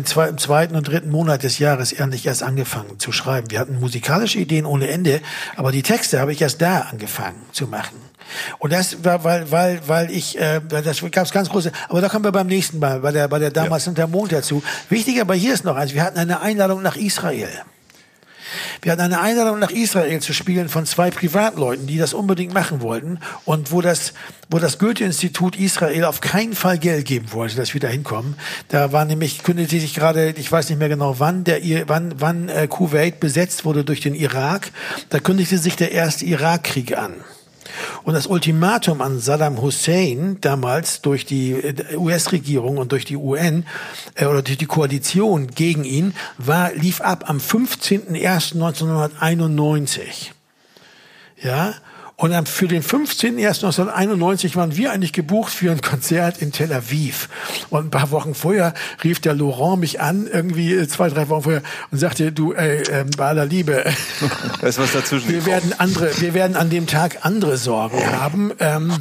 zwar im zweiten und dritten Monat des Jahres ehrlich erst angefangen zu schreiben. Wir hatten musikalische Ideen ohne Ende, aber die Texte habe ich erst da angefangen zu machen. Und das war, weil, weil, weil ich, äh, das gab es ganz große, aber da kommen wir beim nächsten Mal, bei der, bei der damals ja. der Mond dazu. Wichtig aber hier ist noch eins, wir hatten eine Einladung nach Israel. Wir hatten eine Einladung nach Israel zu spielen von zwei Privatleuten, die das unbedingt machen wollten und wo das, wo das Goethe-Institut Israel auf keinen Fall Geld geben wollte, dass wir da hinkommen. Da war nämlich, kündigte sich gerade, ich weiß nicht mehr genau wann, der, wann, wann äh, Kuwait besetzt wurde durch den Irak. Da kündigte sich der erste Irakkrieg an. Und das Ultimatum an Saddam Hussein damals durch die äh, US-Regierung und durch die UN äh, oder durch die Koalition gegen ihn war, lief ab am 15.01.1991. Ja, und für den 15.01.1991 waren wir eigentlich gebucht für ein Konzert in Tel Aviv. Und ein paar Wochen vorher rief der Laurent mich an, irgendwie äh, zwei, drei Wochen vorher, und sagte, du, ey, äh, bei aller Liebe, (laughs) da ist was dazwischen wir werden andere, wir werden an dem Tag andere Sorgen haben. Ähm,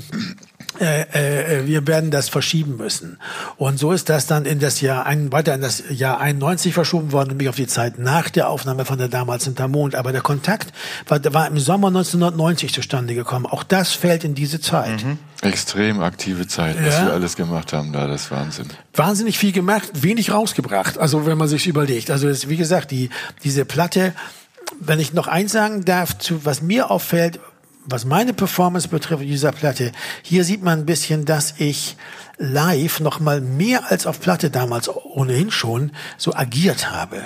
äh, äh, wir werden das verschieben müssen. Und so ist das dann in das Jahr ein, weiter in das Jahr 91 verschoben worden, nämlich auf die Zeit nach der Aufnahme von der damals Mond. Aber der Kontakt war, war im Sommer 1990 zustande gekommen. Auch das fällt in diese Zeit. Mhm. Extrem aktive Zeit, was ja. wir alles gemacht haben da, das ist Wahnsinn. Wahnsinnig viel gemacht, wenig rausgebracht. Also wenn man sich überlegt. Also das, wie gesagt, die, diese Platte, wenn ich noch eins sagen darf, zu, was mir auffällt, was meine Performance betrifft dieser Platte, hier sieht man ein bisschen, dass ich live noch mal mehr als auf Platte damals ohnehin schon so agiert habe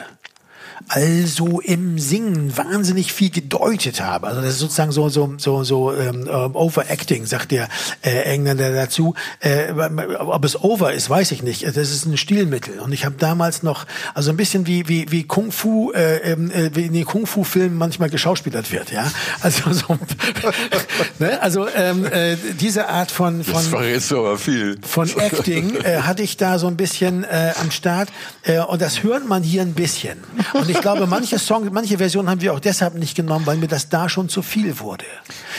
also im Singen wahnsinnig viel gedeutet habe. Also das ist sozusagen so so so so ähm, ähm, Overacting, sagt der äh, Engländer dazu. Äh, ob es over ist, weiß ich nicht. Das ist ein Stilmittel. Und ich habe damals noch, also ein bisschen wie wie wie Kung Fu, äh, ähm, äh, wie in den Kung Fu Filmen manchmal geschauspielert wird, ja. Also so, (laughs) ne? also ähm, äh, diese Art von von das aber viel. von Acting äh, hatte ich da so ein bisschen äh, am Start äh, und das hört man hier ein bisschen. Und (laughs) ich glaube, manche Songs, manche Versionen haben wir auch deshalb nicht genommen, weil mir das da schon zu viel wurde.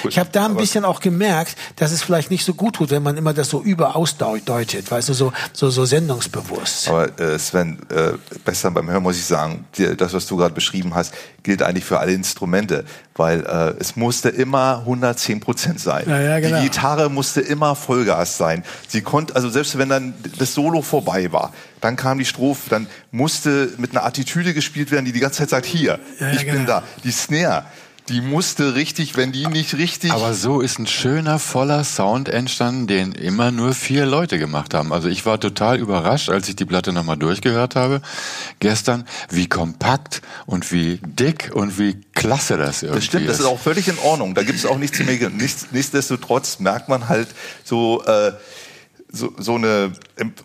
Gut, ich habe da ein bisschen auch gemerkt, dass es vielleicht nicht so gut tut, wenn man immer das so überausdeutet, weißt du, so, so, so sendungsbewusst. Aber äh, Sven, äh, besser beim Hören muss ich sagen, das, was du gerade beschrieben hast, gilt eigentlich für alle Instrumente, weil äh, es musste immer 110 Prozent sein. Ja, ja, genau. Die Gitarre musste immer Vollgas sein. Sie konnte, also selbst wenn dann das Solo vorbei war, dann kam die Strophe, dann musste mit einer Attitüde gespielt werden, die die ganze Zeit sagt, hier, ja, ich genau. bin da. Die Snare, die musste richtig, wenn die nicht richtig. Aber so ist ein schöner, voller Sound entstanden, den immer nur vier Leute gemacht haben. Also ich war total überrascht, als ich die Platte nochmal durchgehört habe gestern, wie kompakt und wie dick und wie klasse das irgendwie Das stimmt, ist. das ist auch völlig in Ordnung. Da gibt es auch nichts zu mehr. Nichts, nichtsdestotrotz merkt man halt so, äh, so, so eine,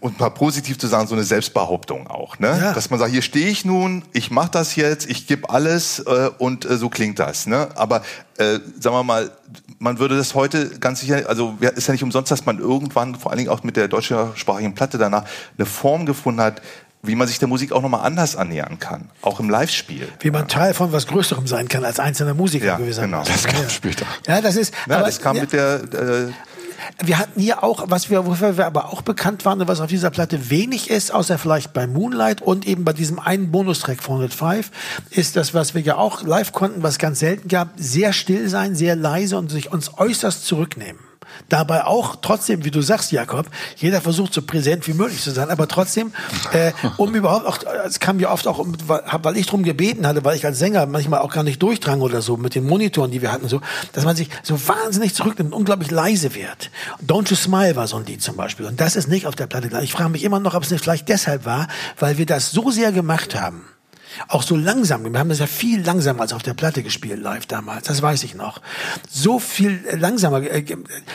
und mal positiv zu sagen, so eine Selbstbehauptung auch. Ne? Ja. Dass man sagt, hier stehe ich nun, ich mache das jetzt, ich gebe alles äh, und äh, so klingt das. Ne? Aber äh, sagen wir mal, man würde das heute ganz sicher, also ist ja nicht umsonst, dass man irgendwann, vor allen Dingen auch mit der deutschsprachigen Platte danach, eine Form gefunden hat, wie man sich der Musik auch nochmal anders annähern kann, auch im Live-Spiel. Wie man Teil von was Größerem sein kann als einzelner Musiker ja, gewissermaßen. Genau. Das kam ja. später. Ja, das ist. Ja, aber, das kam ja. mit der äh, wir hatten hier auch, was wir, wofür wir aber auch bekannt waren und was auf dieser Platte wenig ist, außer vielleicht bei Moonlight und eben bei diesem einen Bonustrack von 105, ist das, was wir ja auch live konnten, was ganz selten gab, sehr still sein, sehr leise und sich uns äußerst zurücknehmen. Dabei auch trotzdem, wie du sagst, Jakob, jeder versucht so präsent wie möglich zu sein, aber trotzdem, äh, um (laughs) überhaupt auch, es kam ja oft auch, weil ich drum gebeten hatte, weil ich als Sänger manchmal auch gar nicht durchdrang oder so mit den Monitoren, die wir hatten, so, dass man sich so wahnsinnig zurücknimmt, unglaublich leise wird. Don't You Smile war so ein Lied zum Beispiel und das ist nicht auf der Platte. Ich frage mich immer noch, ob es nicht vielleicht deshalb war, weil wir das so sehr gemacht haben auch so langsam. Wir haben das ja viel langsamer als auf der Platte gespielt live damals. Das weiß ich noch. So viel langsamer. Äh,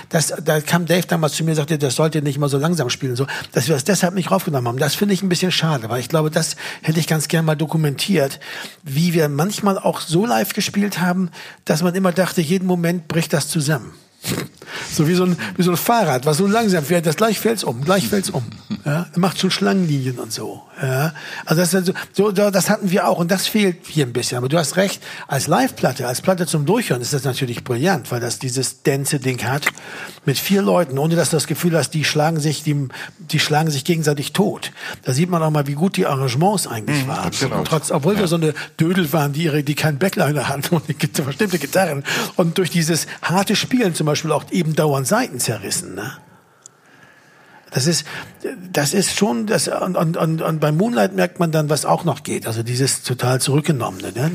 das, da kam Dave damals zu mir und sagte, das sollte nicht mal so langsam spielen, so, dass wir das deshalb nicht raufgenommen haben. Das finde ich ein bisschen schade, weil ich glaube, das hätte ich ganz gern mal dokumentiert, wie wir manchmal auch so live gespielt haben, dass man immer dachte, jeden Moment bricht das zusammen. (laughs) So wie so ein, wie so ein Fahrrad, was so langsam fährt, das gleich fällt's um, gleich fällt's um. (laughs) Ja, macht schon Schlangenlinien und so. Ja, also das, so, so, das hatten wir auch und das fehlt hier ein bisschen. Aber du hast recht, als Live-Platte, als Platte zum Durchhören ist das natürlich brillant, weil das dieses Dance-Ding hat mit vier Leuten, ohne dass du das Gefühl hast, die schlagen sich, die, die schlagen sich gegenseitig tot. Da sieht man auch mal, wie gut die Arrangements eigentlich mhm, waren. Genau. Trotz, obwohl ja. wir so eine Dödel waren, die ihre, die keinen Backliner hatten und bestimmte Gitarren und durch dieses harte Spielen zum Beispiel auch eben dauernd Seiten zerrissen. Ne? Das ist, das ist schon, das, und, und, und, beim Moonlight merkt man dann, was auch noch geht. Also dieses total zurückgenommene, ne?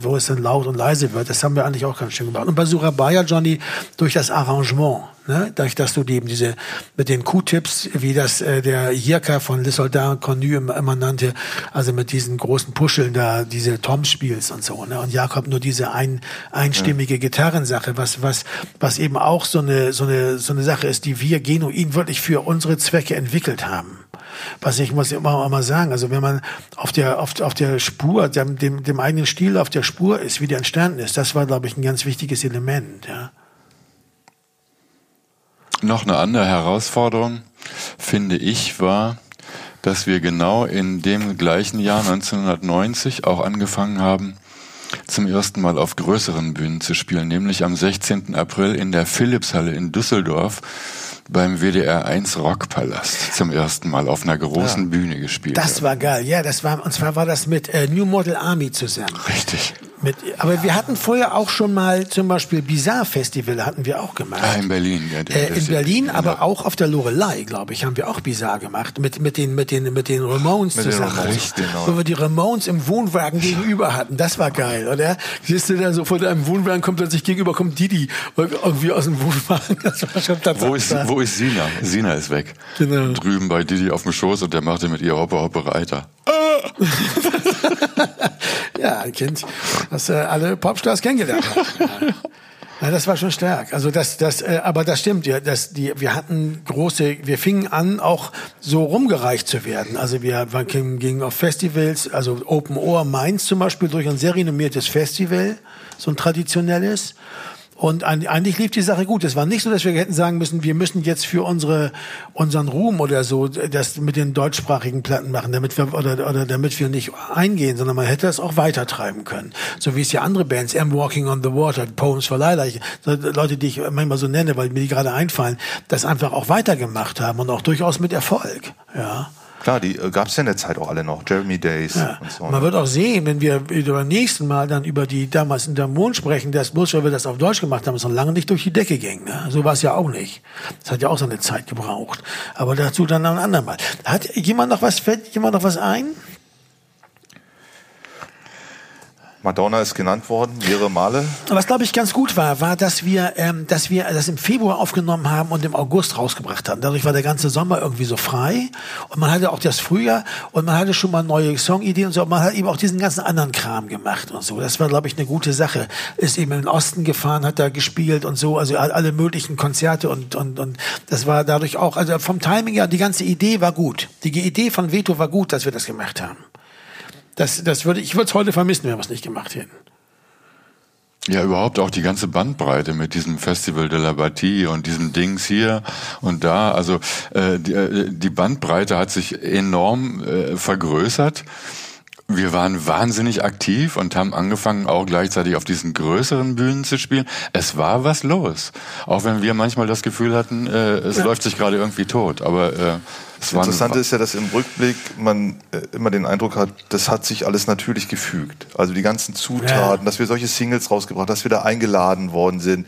wo es dann laut und leise wird. Das haben wir eigentlich auch ganz schön gemacht. Und bei Surabaya, Johnny, durch das Arrangement. Ne? Dadurch, dass du eben diese mit den Q-Tips, wie das äh, der Jirka von Les Soldats Connu immer nannte, also mit diesen großen Puscheln da, diese Toms spielst und so. Ne? Und Jakob nur diese ein, einstimmige. Gitarrensache, was, was, was eben auch so eine, so eine, so eine Sache ist, die wir genuin wirklich für unsere Zwecke entwickelt haben was ich muss immer mal sagen, also wenn man auf der auf, auf der Spur, dem, dem, dem eigenen Stil auf der Spur ist, wie der entstanden ist, das war glaube ich ein ganz wichtiges Element, ja. Noch eine andere Herausforderung, finde ich, war, dass wir genau in dem gleichen Jahr 1990 auch angefangen haben, zum ersten Mal auf größeren Bühnen zu spielen, nämlich am 16. April in der Philipshalle in Düsseldorf beim WDR 1 Rockpalast zum ersten Mal auf einer großen ja. Bühne gespielt. Das war geil, ja, das war, und zwar war das mit äh, New Model Army zusammen. Richtig. Mit, aber wir hatten vorher auch schon mal zum Beispiel Bizarre Festival hatten wir auch gemacht. Ah, in Berlin, ja. Äh, in Berlin, genau. aber auch auf der Lorelei, glaube ich, haben wir auch Bizarre gemacht mit mit den mit den mit den Ramones mit zusammen. Den Ramones, genau. Wo wir die Ramones im Wohnwagen gegenüber hatten. Das war geil, oder? Siehst du da so vor deinem Wohnwagen kommt plötzlich gegenüber kommt Didi irgendwie aus dem Wohnwagen. Das war schon wo ist wo ist Sina? Sina ist weg. Genau. Drüben bei Didi auf dem Schoß und der machte mit ihr Hoppe Hoppe Reiter. (laughs) ja, ein Kind, das äh, alle Popstars kennengelernt hat. Ja. das war schon stark. Also das, das, äh, aber das stimmt ja. Das, die, wir hatten große, wir fingen an, auch so rumgereicht zu werden. Also wir gingen auf Festivals, also Open Ohr Mainz zum Beispiel durch ein sehr renommiertes Festival, so ein traditionelles. Und eigentlich lief die Sache gut. Es war nicht so, dass wir hätten sagen müssen, wir müssen jetzt für unsere, unseren Ruhm oder so das mit den deutschsprachigen Platten machen, damit wir, oder, oder damit wir nicht eingehen, sondern man hätte es auch weitertreiben können. So wie es ja andere Bands, I'm Walking on the Water, Poems for Lila, Leute, die ich manchmal so nenne, weil mir die gerade einfallen, das einfach auch weitergemacht haben und auch durchaus mit Erfolg, ja. Klar, die äh, gab es ja in der Zeit auch alle noch, Jeremy Days ja. und so. Man wird auch sehen, wenn wir beim nächsten Mal dann über die damals in der Mond sprechen, dass bloß weil wir das auf Deutsch gemacht haben, es noch lange nicht durch die Decke ging. Ne? So war es ja auch nicht. Das hat ja auch seine Zeit gebraucht. Aber dazu dann ein andermal. Hat jemand noch was, fällt jemand noch was ein? Madonna ist genannt worden, mehrere Male. Was glaube ich ganz gut war, war, dass wir, ähm, dass wir das im Februar aufgenommen haben und im August rausgebracht haben. Dadurch war der ganze Sommer irgendwie so frei und man hatte auch das Frühjahr und man hatte schon mal neue Songideen und so. Und man hat eben auch diesen ganzen anderen Kram gemacht und so. Das war glaube ich eine gute Sache. Ist eben in den Osten gefahren, hat da gespielt und so, also alle möglichen Konzerte und und und das war dadurch auch, also vom Timing her, die ganze Idee war gut. Die Idee von Veto war gut, dass wir das gemacht haben. Das, das würde, ich würde es heute vermissen, wenn wir es nicht gemacht hätten. Ja, überhaupt auch die ganze Bandbreite mit diesem Festival de la Bâtie und diesem Dings hier und da. Also äh, die, äh, die Bandbreite hat sich enorm äh, vergrößert. Wir waren wahnsinnig aktiv und haben angefangen, auch gleichzeitig auf diesen größeren Bühnen zu spielen. Es war was los. Auch wenn wir manchmal das Gefühl hatten, äh, es ja. läuft sich gerade irgendwie tot. Aber äh, das Interessante ist ja, dass im Rückblick man äh, immer den Eindruck hat, das hat sich alles natürlich gefügt. Also die ganzen Zutaten, ja. dass wir solche Singles rausgebracht, dass wir da eingeladen worden sind.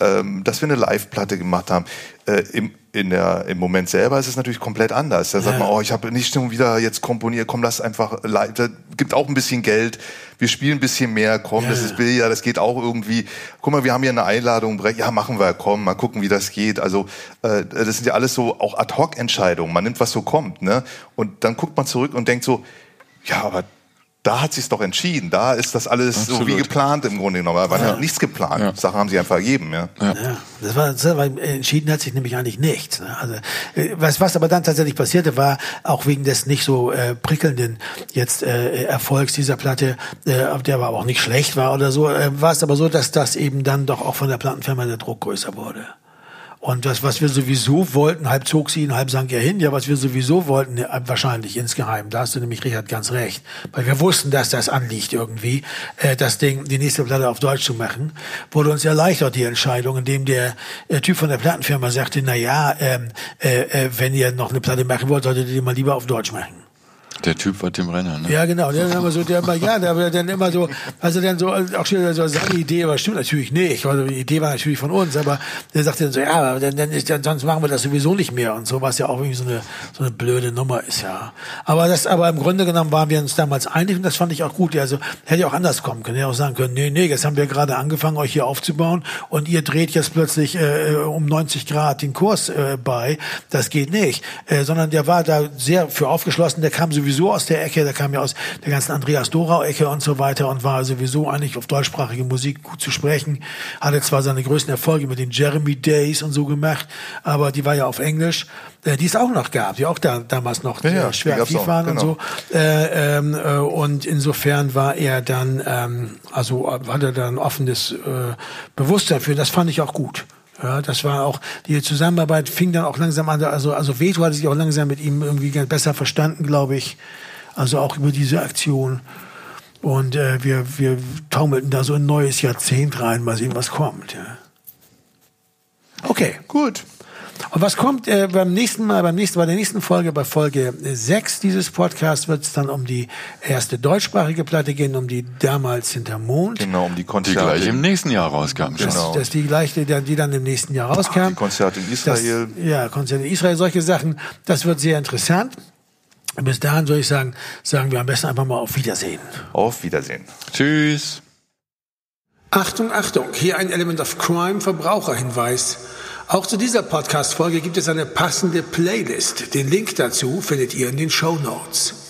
ähm, dass wir eine Live-Platte gemacht haben. Äh, im, in der, Im Moment selber ist es natürlich komplett anders. Da sagt man, oh, ich habe nicht schon wieder jetzt komponiert, komm, lass einfach live. Da gibt auch ein bisschen Geld. Wir spielen ein bisschen mehr, komm, ja. das ist Billard, das geht auch irgendwie. Guck mal, wir haben hier eine Einladung, ja, machen wir, komm, mal gucken, wie das geht. Also äh, das sind ja alles so auch Ad-Hoc-Entscheidungen. Man nimmt, was so kommt. Ne? Und dann guckt man zurück und denkt so, ja, aber da hat sich's doch entschieden. Da ist das alles Absolut. so wie geplant im Grunde genommen. Da war ja. nichts geplant. Ja. Sachen haben sie einfach ergeben. Ja. Ja. ja. das war, das war entschieden hat sich nämlich eigentlich nichts. Ne? Also äh, was was aber dann tatsächlich passierte, war auch wegen des nicht so äh, prickelnden jetzt äh, Erfolgs dieser Platte, äh, der aber auch nicht schlecht war oder so, äh, war es aber so, dass das eben dann doch auch von der Plattenfirma der Druck größer wurde. Und das, was wir sowieso wollten, halb zog sie ihn, halb sank er hin, ja, was wir sowieso wollten, wahrscheinlich insgeheim, da hast du nämlich, Richard, ganz recht. Weil wir wussten, dass das anliegt irgendwie, äh, das Ding, die nächste Platte auf Deutsch zu machen, wurde uns erleichtert, die Entscheidung, indem der äh, Typ von der Plattenfirma sagte, na ja, ähm, äh, äh, wenn ihr noch eine Platte machen wollt, solltet ihr die mal lieber auf Deutsch machen. Der Typ war Tim Renner, ne? Ja, genau. Der immer so, der immer, ja, der dann immer so, also dann so, auch schon so seine Idee, aber stimmt natürlich nicht. Also die Idee war natürlich von uns, aber der sagte dann so, ja, dann, dann ist, dann, sonst machen wir das sowieso nicht mehr und so, was ja auch irgendwie so eine, so eine blöde Nummer ist, ja. Aber das, aber im Grunde genommen waren wir uns damals einig und das fand ich auch gut. Also hätte auch anders kommen können. Hätte auch sagen können, nee, nee, jetzt haben wir gerade angefangen, euch hier aufzubauen und ihr dreht jetzt plötzlich äh, um 90 Grad den Kurs äh, bei. Das geht nicht. Äh, sondern der war da sehr für aufgeschlossen, der kam sowieso sowieso aus der Ecke, der kam ja aus der ganzen Andreas Dorau-Ecke und so weiter und war sowieso eigentlich auf deutschsprachige Musik gut zu sprechen. Hatte zwar seine größten Erfolge mit den Jeremy Days und so gemacht, aber die war ja auf Englisch, äh, die es auch noch gab, die auch da, damals noch ja, ja, schwer aktiv waren genau. und so. Äh, ähm, äh, und insofern war er dann, ähm, also hatte da ein offenes äh, Bewusstsein für, das fand ich auch gut. Ja, das war auch, die Zusammenarbeit fing dann auch langsam an, also, also Veto hatte sich auch langsam mit ihm irgendwie besser verstanden, glaube ich. Also auch über diese Aktion. Und äh, wir, wir taumelten da so ein neues Jahrzehnt rein, mal sehen, was kommt. Ja. Okay. Gut. Und was kommt äh, beim nächsten Mal, beim nächsten, bei der nächsten Folge, bei Folge 6 dieses Podcasts wird es dann um die erste deutschsprachige Platte gehen, um die damals hinter Mond. Genau, um die Konzerte. Die gleich im nächsten Jahr rauskam. Das, genau. das die gleiche, die dann im nächsten Jahr rauskam. Die Konzerte in Israel. Das, ja, Konzerte in Israel, solche Sachen. Das wird sehr interessant. Bis dahin soll ich sagen, sagen wir am besten einfach mal auf Wiedersehen. Auf Wiedersehen. Tschüss. Achtung, Achtung, hier ein Element of Crime Verbraucherhinweis. Auch zu dieser Podcast-Folge gibt es eine passende Playlist. Den Link dazu findet ihr in den Show Notes.